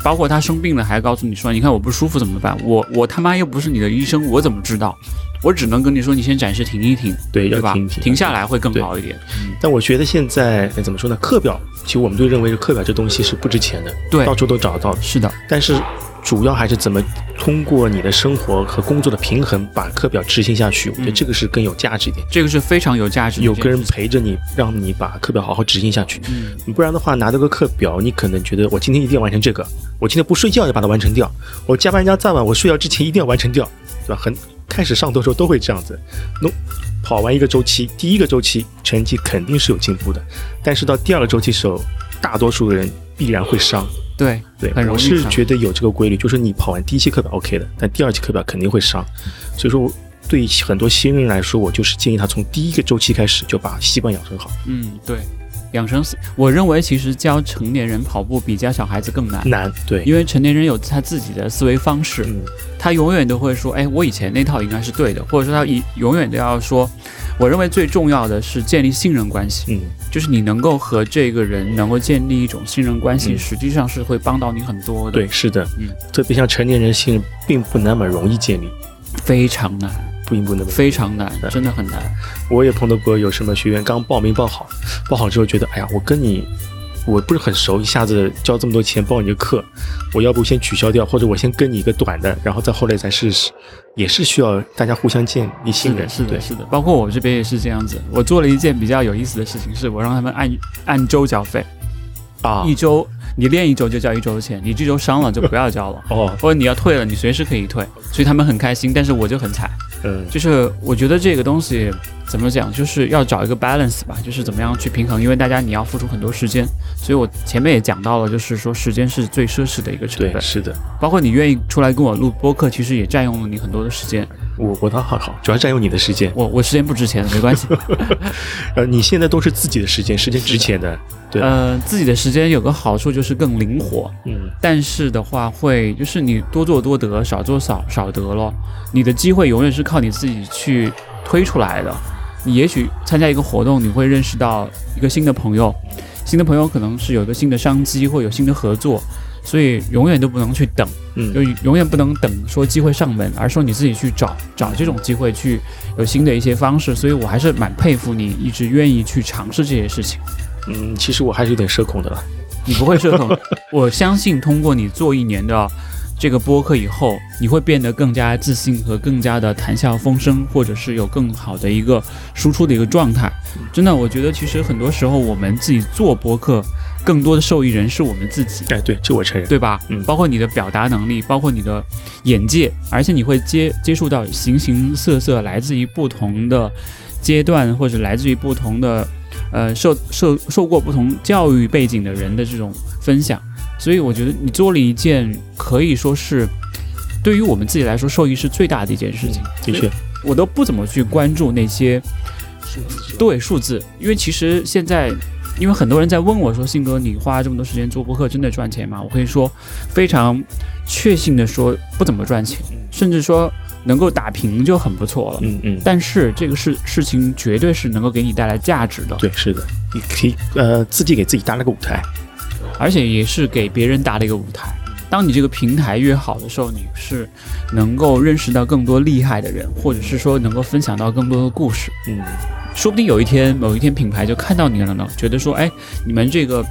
包括他生病了，还告诉你说：“你看我不舒服怎么办？我我他妈又不是你的医生，我怎么知道？我只能跟你说，你先暂时停一停，对，对吧？停停下来会更好一点。但我觉得现在怎么说呢？课表其实我们都认为课表这东西是不值钱的，对，到处都找得到。是的，但是。主要还是怎么通过你的生活和工作的平衡，把课表执行下去。我觉得这个是更有价值一点。这个是非常有价值，有个人陪着你，让你把课表好好执行下去。嗯，不然的话，拿到个课表，你可能觉得我今天一定要完成这个，我今天不睡觉要把它完成掉，我加班加再晚，我睡觉之前一定要完成掉，对吧？很开始上头的时候都会这样子。那跑完一个周期，第一个周期成绩肯定是有进步的，但是到第二个周期时候，大多数的人必然会伤。对对，我是觉得有这个规律，就是你跑完第一期课表 OK 的，但第二期课表肯定会伤。所以说，对很多新人来说，我就是建议他从第一个周期开始就把习惯养成好。嗯，对，养成，我认为其实教成年人跑步比教小孩子更难。难，对，因为成年人有他自己的思维方式，他永远都会说，哎，我以前那套应该是对的，或者说他以永远都要说，我认为最重要的是建立信任关系，嗯，就是你能够和这个人能够建立一种信任关系，实际上是会帮到你很多的。对，是的，嗯，特别像成年人信任并不那么容易建立，非常难。不应不那么非常难，真的很难。我也碰到过有什么学员刚报名报好，报好之后觉得，哎呀，我跟你我不是很熟，一下子交这么多钱报你的课，我要不先取消掉，或者我先跟你一个短的，然后再后来再试试，也是需要大家互相建立信任。是的，是的。包括我这边也是这样子。我做了一件比较有意思的事情，是我让他们按按周缴费啊，一周你练一周就交一周的钱，你这周伤了就不要交了哦，或者你要退了，你随时可以退，所以他们很开心，但是我就很惨。嗯，就是我觉得这个东西怎么讲，就是要找一个 balance 吧，就是怎么样去平衡，因为大家你要付出很多时间，所以我前面也讲到了，就是说时间是最奢侈的一个成本。是的，包括你愿意出来跟我录播客，其实也占用了你很多的时间。我我倒还好，主要占用你的时间。我我时间不值钱，没关系。呃，你现在都是自己的时间，时间值钱的。对。呃，自己的时间有个好处就是更灵活。嗯。但是的话，会就是你多做多得，少做少少得咯。你的机会永远是靠你自己去推出来的。你也许参加一个活动，你会认识到一个新的朋友，新的朋友可能是有一个新的商机或有新的合作。所以永远都不能去等，嗯，就永远不能等说机会上门，而说你自己去找找这种机会，去有新的一些方式。所以我还是蛮佩服你，一直愿意去尝试这些事情。嗯，其实我还是有点社恐的了。你不会社恐，我相信通过你做一年的这个播客以后，你会变得更加自信和更加的谈笑风生，或者是有更好的一个输出的一个状态。真的，我觉得其实很多时候我们自己做播客。更多的受益人是我们自己，哎，对，这我承认，对吧？嗯，包括你的表达能力，包括你的眼界，而且你会接接触到形形色色来自于不同的阶段，或者来自于不同的呃受受受过不同教育背景的人的这种分享，所以我觉得你做了一件可以说是对于我们自己来说受益是最大的一件事情。的确，我都不怎么去关注那些数字，对数字，因为其实现在。因为很多人在问我说：“信哥，你花这么多时间做播客，真的赚钱吗？”我可以说，非常确信的说，不怎么赚钱，甚至说能够打平就很不错了。嗯嗯。但是这个事事情绝对是能够给你带来价值的。对，是的，你可以呃自己给自己搭了个舞台，而且也是给别人搭了一个舞台。当你这个平台越好的时候，你是能够认识到更多厉害的人，或者是说能够分享到更多的故事。嗯。说不定有一天，某一天品牌就看到你了呢，觉得说，哎，你们这个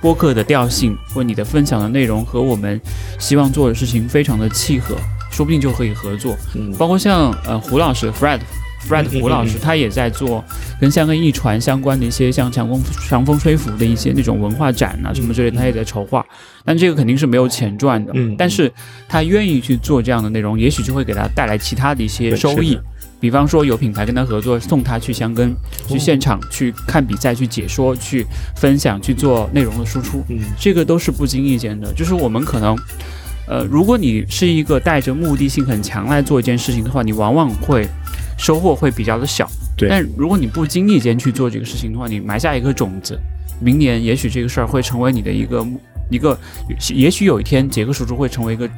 播客的调性或你的分享的内容和我们希望做的事情非常的契合，说不定就可以合作。嗯，包括像呃胡老师，Fred，Fred 胡老师，他也在做跟香港艺传相关的一些像强风强风吹拂的一些那种文化展啊什么之类，他也在筹划。但这个肯定是没有钱赚的，嗯，但是他愿意去做这样的内容，也许就会给他带来其他的一些收益。比方说有品牌跟他合作，送他去香根，去现场去看比赛，去解说，去分享，去做内容的输出，嗯，这个都是不经意间的。就是我们可能，呃，如果你是一个带着目的性很强来做一件事情的话，你往往会收获会比较的小。对。但如果你不经意间去做这个事情的话，你埋下一颗种子，明年也许这个事儿会成为你的一个一个，也许有一天杰克叔叔会成为一个。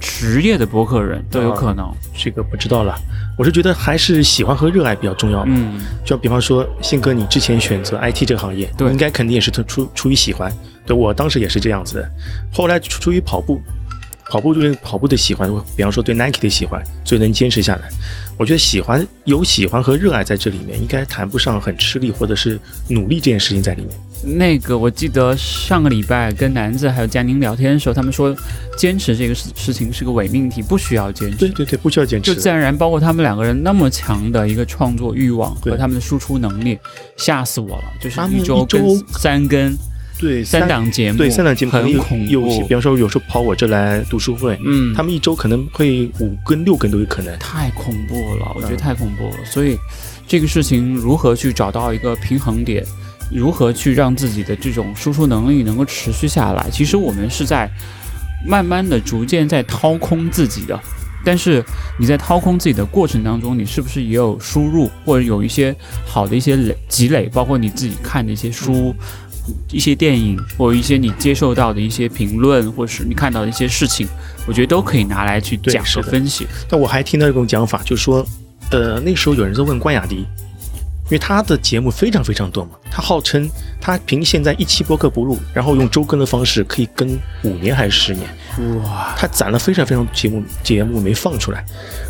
职业的播客人都有可能，这个不知道了。我是觉得还是喜欢和热爱比较重要。嗯，就比方说，信哥，你之前选择 IT 这个行业，对，应该肯定也是出出于喜欢。对我当时也是这样子的。后来出出于跑步，跑步对跑步的喜欢，比方说对 Nike 的喜欢，所以能坚持下来。我觉得喜欢有喜欢和热爱在这里面，应该谈不上很吃力或者是努力这件事情在里面。那个我记得上个礼拜跟南子还有佳宁聊天的时候，他们说坚持这个事事情是个伪命题，不需要坚持。对对对，不需要坚持。就自然而然，包括他们两个人那么强的一个创作欲望和他们的输出能力，吓死我了。就是一周跟三更，对三档节目，对三档节目很恐怖。比方说有时候跑我这来读书会，嗯，他们一周可能会五更六更都有可能。太恐怖了，我觉得太恐怖了。所以这个事情如何去找到一个平衡点？如何去让自己的这种输出能力能够持续下来？其实我们是在慢慢的、逐渐在掏空自己的。但是你在掏空自己的过程当中，你是不是也有输入，或者有一些好的一些累积累，包括你自己看的一些书、一些电影，或者一些你接受到的一些评论，或者是你看到的一些事情，我觉得都可以拿来去讲和分析。但我还听到一种讲法，就是说，呃，那时候有人在问关雅迪。因为他的节目非常非常多嘛，他号称他凭现在一期播客不录，然后用周更的方式可以更五年还是十年，哇！他攒了非常非常节目节目没放出来，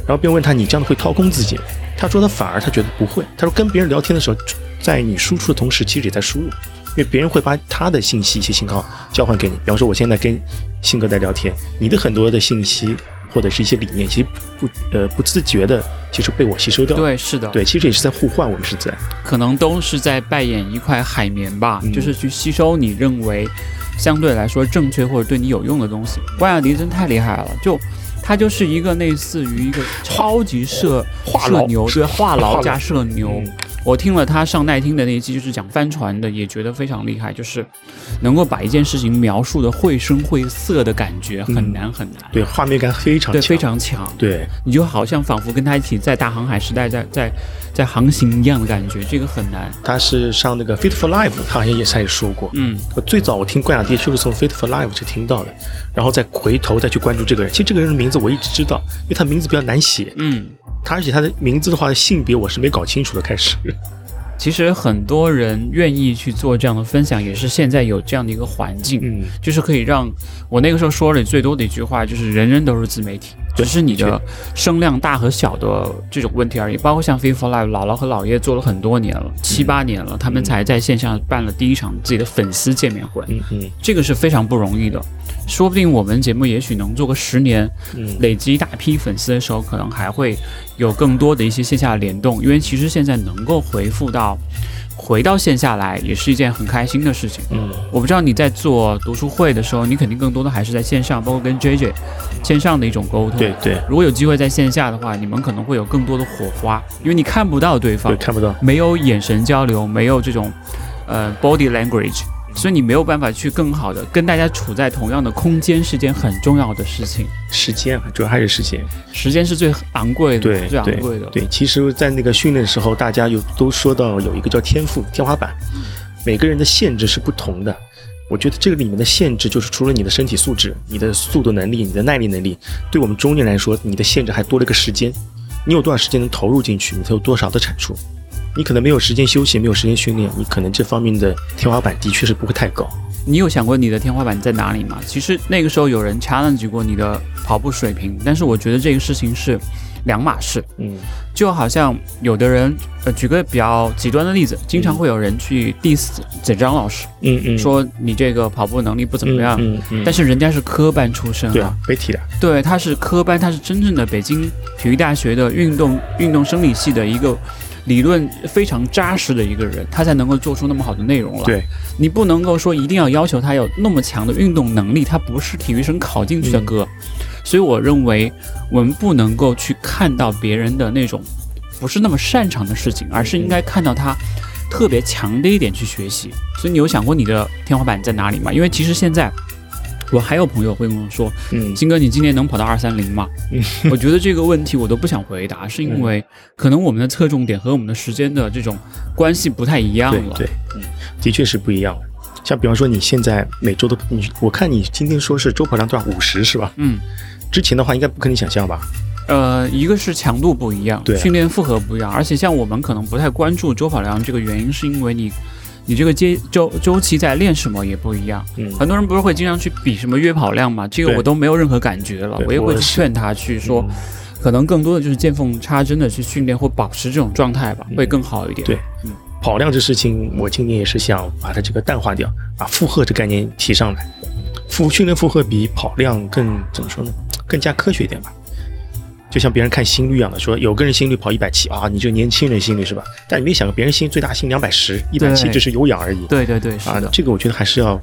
然后别人问他你这样会掏空自己，他说他反而他觉得不会，他说跟别人聊天的时候，在你输出的同时，其实也在输入，因为别人会把他的信息一些信号交换给你，比方说我现在跟信哥在聊天，你的很多的信息。或者是一些理念，其实不呃不自觉的，其实被我吸收掉。对，是的，对，其实也是在互换，我们是在，可能都是在扮演一块海绵吧，就是去吸收你认为相对来说正确或者对你有用的东西。关雅迪真太厉害了，就他就是一个类似于一个超级社社牛，对，话痨加社牛。我听了他上耐听的那一期，就是讲帆船的，也觉得非常厉害，就是能够把一件事情描述的绘声绘色的感觉很难很难。对，画面感非常对非常强。对，你就好像仿佛跟他一起在大航海时代在在在航行一样的感觉，这个很难。他是上那个 Fit for Life，他好像也他也说过。嗯，最早我听关雅迪就是从 Fit for Life 就听到的，然后再回头再去关注这个人。其实这个人的名字我一直知道，因为他名字比较难写。嗯。他而且他的名字的话，性别我是没搞清楚的。开始，其实很多人愿意去做这样的分享，也是现在有这样的一个环境，嗯，就是可以让我那个时候说了最多的一句话，就是人人都是自媒体，只是你的声量大和小的这种问题而已。包括像 Fit for Life，姥姥和姥爷做了很多年了，七八年了，他们才在线下办了第一场自己的粉丝见面会，嗯嗯，这个是非常不容易的。说不定我们节目也许能做个十年，累积一大批粉丝的时候，可能还会有更多的一些线下联动。因为其实现在能够回复到，回到线下来，也是一件很开心的事情。嗯，我不知道你在做读书会的时候，你肯定更多的还是在线上，包括跟 JJ 线上的一种沟通。对对。如果有机会在线下的话，你们可能会有更多的火花，因为你看不到对方，对，看不到，没有眼神交流，没有这种呃 body language。所以你没有办法去更好的跟大家处在同样的空间，是件很重要的事情。时间主要还是时间，时间是最昂贵的，对，最昂贵的。对，其实，在那个训练的时候，大家有都说到有一个叫天赋天花板，每个人的限制是不同的。我觉得这个里面的限制，就是除了你的身体素质、你的速度能力、你的耐力能力，对我们中年来说，你的限制还多了个时间。你有多少时间能投入进去，你才有多少的产出。你可能没有时间休息，没有时间训练，你可能这方面的天花板的确是不会太高。你有想过你的天花板在哪里吗？其实那个时候有人 challenge 过你的跑步水平，但是我觉得这个事情是两码事。嗯，就好像有的人，呃，举个比较极端的例子，经常会有人去 diss 简张老师，嗯嗯，说你这个跑步能力不怎么样，嗯嗯，但是人家是科班出身，对啊，北体的，对，他是科班，他是真正的北京体育大学的运动运动生理系的一个。理论非常扎实的一个人，他才能够做出那么好的内容了。对，你不能够说一定要要求他有那么强的运动能力，他不是体育生考进去的哥。所以我认为，我们不能够去看到别人的那种不是那么擅长的事情，而是应该看到他特别强的一点去学习。所以你有想过你的天花板在哪里吗？因为其实现在。我还有朋友会问我说：“嗯，金哥，你今年能跑到二三零吗？”嗯，我觉得这个问题我都不想回答，是因为可能我们的侧重点和我们的时间的这种关系不太一样了。对，嗯，的确是不一样。像比方说，你现在每周都你，我看你今天说是周跑量多少五十是吧？嗯，之前的话应该不可能想象吧？呃，一个是强度不一样，对，训练负荷不一样，而且像我们可能不太关注周跑量这个原因，是因为你。你这个阶周周期在练什么也不一样，嗯，很多人不是会经常去比什么约跑量嘛？这个我都没有任何感觉了，我也会劝他去说，可能更多的就是见缝插针的去训练或保持这种状态吧，会更好一点。对，嗯，跑量这事情，我今年也是想把它这个淡化掉，把负荷这概念提上来，负训练负荷比跑量更怎么说呢？更加科学一点吧。就像别人看心率一样的，说有个人心率跑一百七啊，你就年轻人心率是吧？但你没想过别人心最大心两百十，一百七只是有氧而已。对对对，啊，这个我觉得还是要，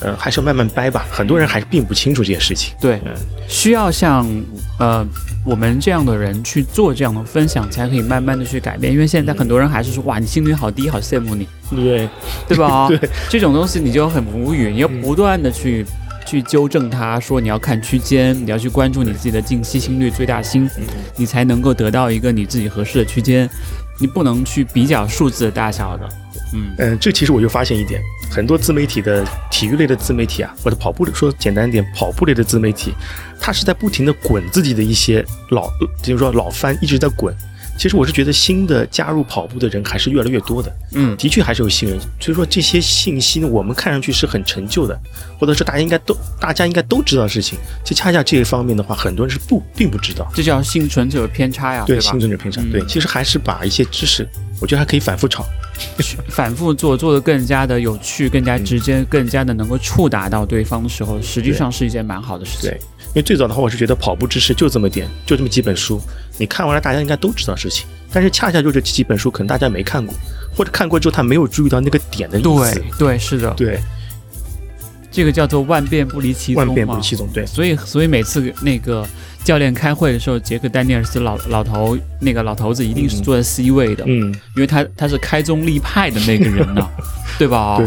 呃，还是要慢慢掰吧。很多人还是并不清楚这件事情。对，需要像呃我们这样的人去做这样的分享，才可以慢慢的去改变。因为现在很多人还是说哇，你心率好低，好羡慕你。对，对吧？对，这种东西你就很无语，你要不断的去。去纠正它，说你要看区间，你要去关注你自己的近期心率、最大心，你才能够得到一个你自己合适的区间。你不能去比较数字的大小的。嗯嗯，这其实我就发现一点，很多自媒体的体育类的自媒体啊，或者跑步的，说简单点，跑步类的自媒体，它是在不停的滚自己的一些老，就是说老番一直在滚。其实我是觉得新的加入跑步的人还是越来越多的，嗯，的确还是有新人，所以说这些信息呢，我们看上去是很陈旧的，或者说大家应该都大家应该都知道的事情，其实恰恰这一方面的话，很多人是不并不知道，这叫幸存者偏差呀，对，幸存者偏差，对，其实还是把一些知识，我觉得还可以反复炒，反复做，做的更加的有趣，更加直接，更加的能够触达到对方的时候，实际上是一件蛮好的事情。对。因为最早的话，我是觉得跑步知识就这么点，就这么几本书，你看完了，大家应该都知道事情。但是恰恰就这几本书，可能大家没看过，或者看过之后他没有注意到那个点的意思。对对，是的，对，这个叫做万变不离其宗万变不离其宗，对。所以，所以每次那个教练开会的时候，杰克丹尼尔斯老老头那个老头子一定是坐在 C 位的，嗯，因为他他是开宗立派的那个人呢，对吧？对，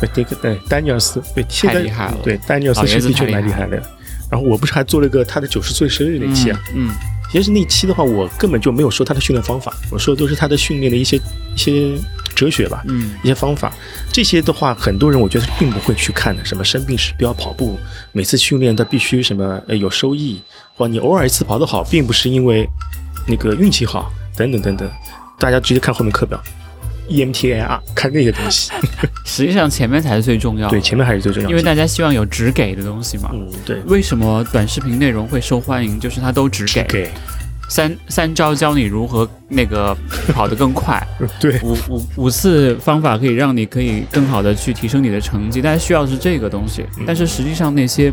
对，杰克对丹尼尔斯对太厉害了，对丹尼尔斯是的确蛮厉害的。然后我不是还做了个他的九十岁生日那期啊，嗯，其实那期的话，我根本就没有说他的训练方法，我说的都是他的训练的一些一些哲学吧，嗯，一些方法，这些的话，很多人我觉得并不会去看的，什么生病时不要跑步，每次训练都必须什么呃有收益，或你偶尔一次跑得好，并不是因为那个运气好，等等等等，大家直接看后面课表。E M T A R 看那些东西，实际上前面才是最重要的。对，前面还是最重要的，因为大家希望有只给的东西嘛。嗯，对。为什么短视频内容会受欢迎？就是它都只给，给三三招教你如何那个跑得更快。对，五五五次方法可以让你可以更好的去提升你的成绩。大家需要的是这个东西，但是实际上那些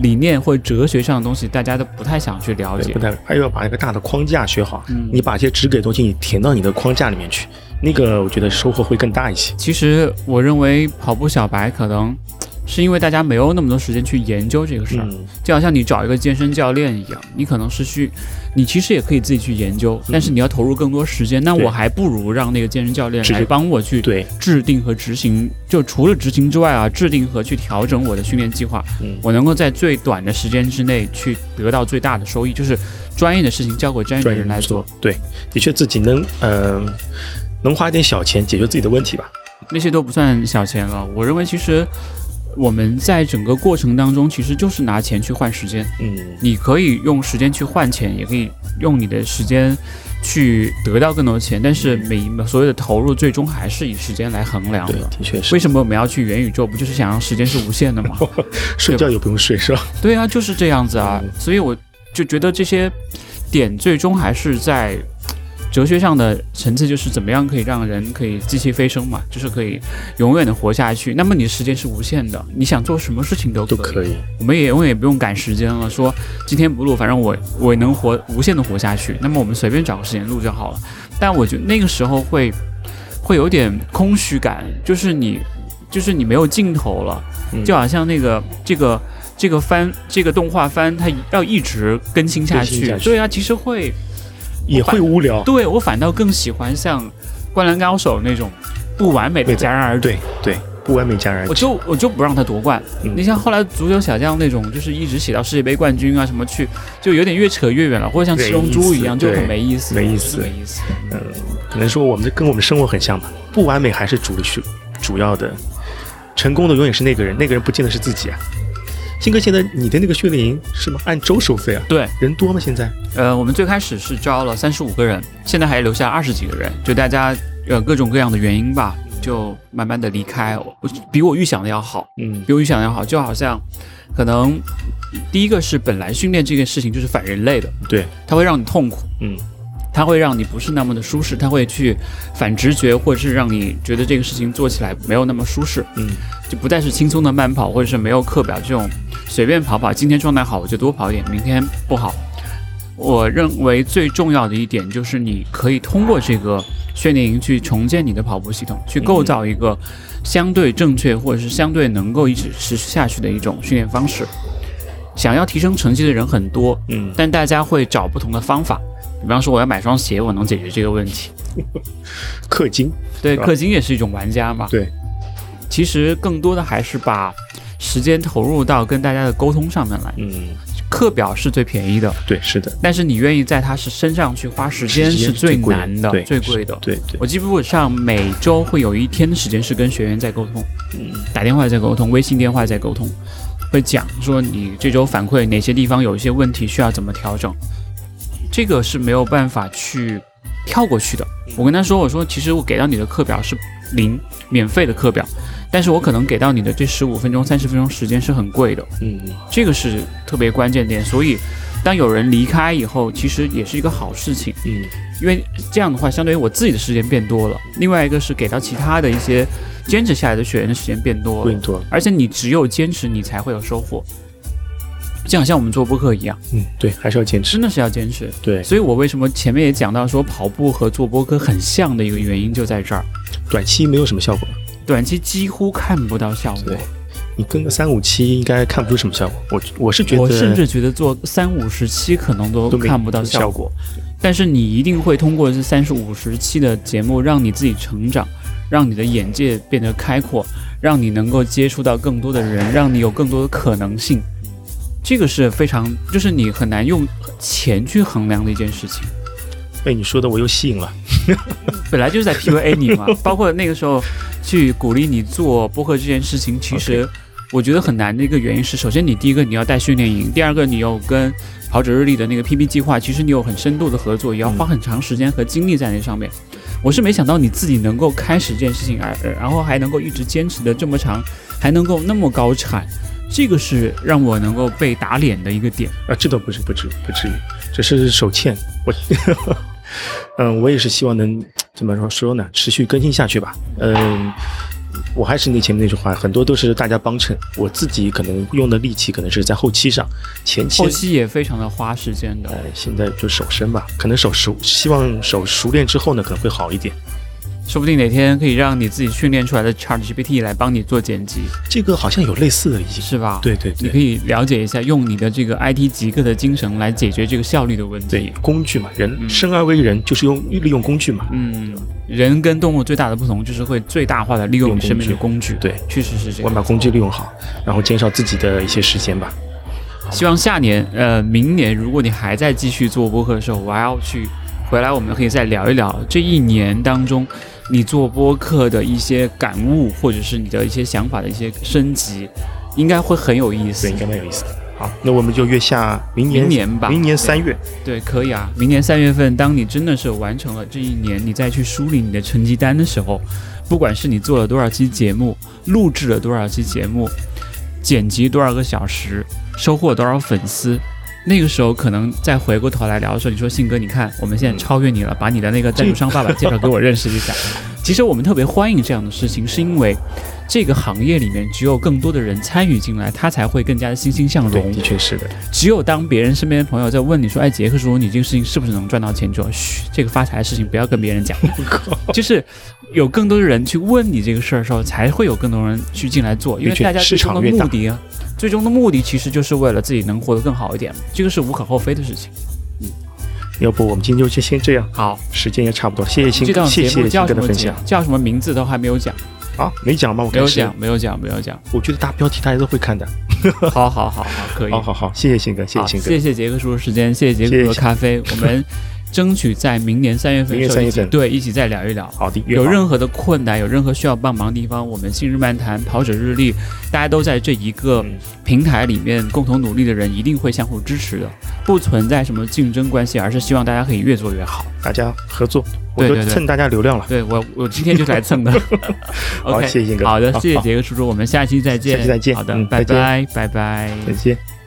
理念或哲学上的东西，大家都不太想去了解。不太，还要把一个大的框架学好。嗯，你把这些只给东西你填到你的框架里面去。那个我觉得收获会更大一些。其实我认为跑步小白可能是因为大家没有那么多时间去研究这个事儿，就好像你找一个健身教练一样，你可能是去，你其实也可以自己去研究，但是你要投入更多时间。那我还不如让那个健身教练来帮我去制定和执行。就除了执行之外啊，制定和去调整我的训练计划，我能够在最短的时间之内去得到最大的收益。就是专业的事情交给专业的人来做。对，的确自己能嗯。能花一点小钱解决自己的问题吧，那些都不算小钱了。我认为，其实我们在整个过程当中，其实就是拿钱去换时间。嗯，你可以用时间去换钱，也可以用你的时间去得到更多的钱。但是每所有的投入，最终还是以时间来衡量的。的确是。为什么我们要去元宇宙？不就是想让时间是无限的吗？睡觉也不用睡，是吧？对啊，就是这样子啊。所以我就觉得这些点最终还是在。哲学上的层次就是怎么样可以让人可以机器飞升嘛，就是可以永远的活下去。那么你的时间是无限的，你想做什么事情都可以。我们也永远也不用赶时间了，说今天不录，反正我我能活无限的活下去。那么我们随便找个时间录就好了。但我觉得那个时候会会有点空虚感，就是你就是你没有尽头了，就好像那个这个这个番这个动画番它要一直更新下去。对啊，其实会。也会无聊，对我反倒更喜欢像《灌篮高手》那种不完美的戛然而止。对对，不完美戛然而止。我就我就不让他夺冠。你像后来足球小将那种，就是一直写到世界杯冠军啊什么去，就有点越扯越远了，或者像七龙珠一样，就很没意思。没意思，没意思。嗯，可能说我们这跟我们生活很像吧。不完美还是主主主要的，成功的永远是那个人，那个人不见得是自己啊。鑫哥，现在你的那个训练营是吗？按周收费啊？对，人多吗？现在？呃，我们最开始是招了三十五个人，现在还留下二十几个人，就大家呃各种各样的原因吧，就慢慢的离开。我比我预想的要好，嗯，比我预想的要好，就好像可能第一个是本来训练这件事情就是反人类的，对，它会让你痛苦，嗯。它会让你不是那么的舒适，它会去反直觉，或者是让你觉得这个事情做起来没有那么舒适。嗯，就不再是轻松的慢跑，或者是没有课表这种随便跑跑。今天状态好，我就多跑一点；明天不好，我认为最重要的一点就是你可以通过这个训练营去重建你的跑步系统，去构造一个相对正确或者是相对能够一直持续下去的一种训练方式。想要提升成绩的人很多，嗯，但大家会找不同的方法。比方说，我要买双鞋，我能解决这个问题。氪金，对，氪金也是一种玩家嘛。对，其实更多的还是把时间投入到跟大家的沟通上面来。嗯，课表是最便宜的，对，是的。但是你愿意在他是身上去花时间是最难的，最贵的。对对。我基本上每周会有一天的时间是跟学员在沟通，嗯，打电话在沟通，微信电话在沟通，会讲说你这周反馈哪些地方有一些问题需要怎么调整，这个是没有办法去跳过去的。我跟他说，我说其实我给到你的课表是零免费的课表。但是我可能给到你的这十五分钟、三十分钟时间是很贵的，嗯，这个是特别关键点。所以，当有人离开以后，其实也是一个好事情，嗯，因为这样的话，相对于我自己的时间变多了。另外一个是给到其他的一些坚持下来的学员的时间变多了，多。而且你只有坚持，你才会有收获。就好像我们做播客一样，嗯，对，还是要坚持，真的是要坚持。对，所以我为什么前面也讲到说跑步和做播客很像的一个原因就在这儿，短期没有什么效果。短期几乎看不到效果，你跟个三五期应该看不出什么效果。我我是觉得，我甚至觉得做三五十期可能都看不到效果。但是你一定会通过这三十五十期的节目，让你自己成长，让你的眼界变得开阔，让你能够接触到更多的人，让你有更多的可能性。这个是非常，就是你很难用钱去衡量的一件事情。被你说的我又吸引了，本来就是在 P U A 你嘛，包括那个时候去鼓励你做播客这件事情，其实我觉得很难的一个原因是，首先你第一个你要带训练营，第二个你要跟跑者日历的那个 P P 计划，其实你有很深度的合作，也要花很长时间和精力在那上面。我是没想到你自己能够开始这件事情，而然后还能够一直坚持的这么长，还能够那么高产，这个是让我能够被打脸的一个点啊！这倒不是，不至于，不至于，只是手欠我。嗯，我也是希望能怎么说说呢？持续更新下去吧。嗯，我还是那前面那句话，很多都是大家帮衬，我自己可能用的力气可能是在后期上，前期后期也非常的花时间的。现在就手生吧，可能手熟，希望手熟练之后呢，可能会好一点。说不定哪天可以让你自己训练出来的 ChatGPT 来帮你做剪辑，这个好像有类似的，已经是吧？对对，你可以了解一下，用你的这个 IT 极客的精神来解决这个效率的问题。对，工具嘛，人生而为人就是用利用工具嘛。嗯，人跟动物最大的不同就是会最大化的利用你身边的工具。对，确实是这样。我们把工具利用好，然后减少自己的一些时间吧。希望下年，呃，明年如果你还在继续做播客的时候，我还要去回来，我们可以再聊一聊这一年当中。你做播客的一些感悟，或者是你的一些想法的一些升级，应该会很有意思。对，应该蛮有意思的。好，那我们就约下明年年吧，明年三月。对，可以啊。明年三月份，当你真的是完成了这一年，你再去梳理你的成绩单的时候，不管是你做了多少期节目，录制了多少期节目，剪辑多少个小时，收获多少粉丝。那个时候可能再回过头来聊的时候，你说信哥，你看我们现在超越你了，把你的那个赞助商爸爸介绍给我认识一下。其实我们特别欢迎这样的事情，是因为这个行业里面只有更多的人参与进来，他才会更加的欣欣向荣。的确是的。只有当别人身边的朋友在问你说：“哎，杰克叔，你这个事情是不是能赚到钱？”就嘘，这个发财的事情不要跟别人讲。就是有更多的人去问你这个事儿的时候，才会有更多人去进来做，因为大家最终的目的啊。最终的目的其实就是为了自己能活得更好一点，这个是无可厚非的事情。嗯，要不我们今天就先这样。好，时间也差不多，谢谢新哥，谢谢新哥的分享。叫什么名字都还没有讲啊？没讲吗？我没有讲，没有讲，没有讲。我觉得大标题大家都会看的。好好好好，可以。好好好，谢谢新哥，谢谢新哥，谢谢杰克叔的时间，谢谢杰克喝咖啡，我们。争取在明年三月份，三月份对一起再聊一聊。好的，有任何的困难，有任何需要帮忙的地方，我们新日漫谈、跑者日历，大家都在这一个平台里面共同努力的人，一定会相互支持的，不存在什么竞争关系，而是希望大家可以越做越好，大家合作，对对对，蹭大家流量了。对我，我今天就来蹭的。好，谢谢哥。好的，谢谢杰哥叔叔，我们下期再见。下期再见。好的，拜拜，拜拜，再见。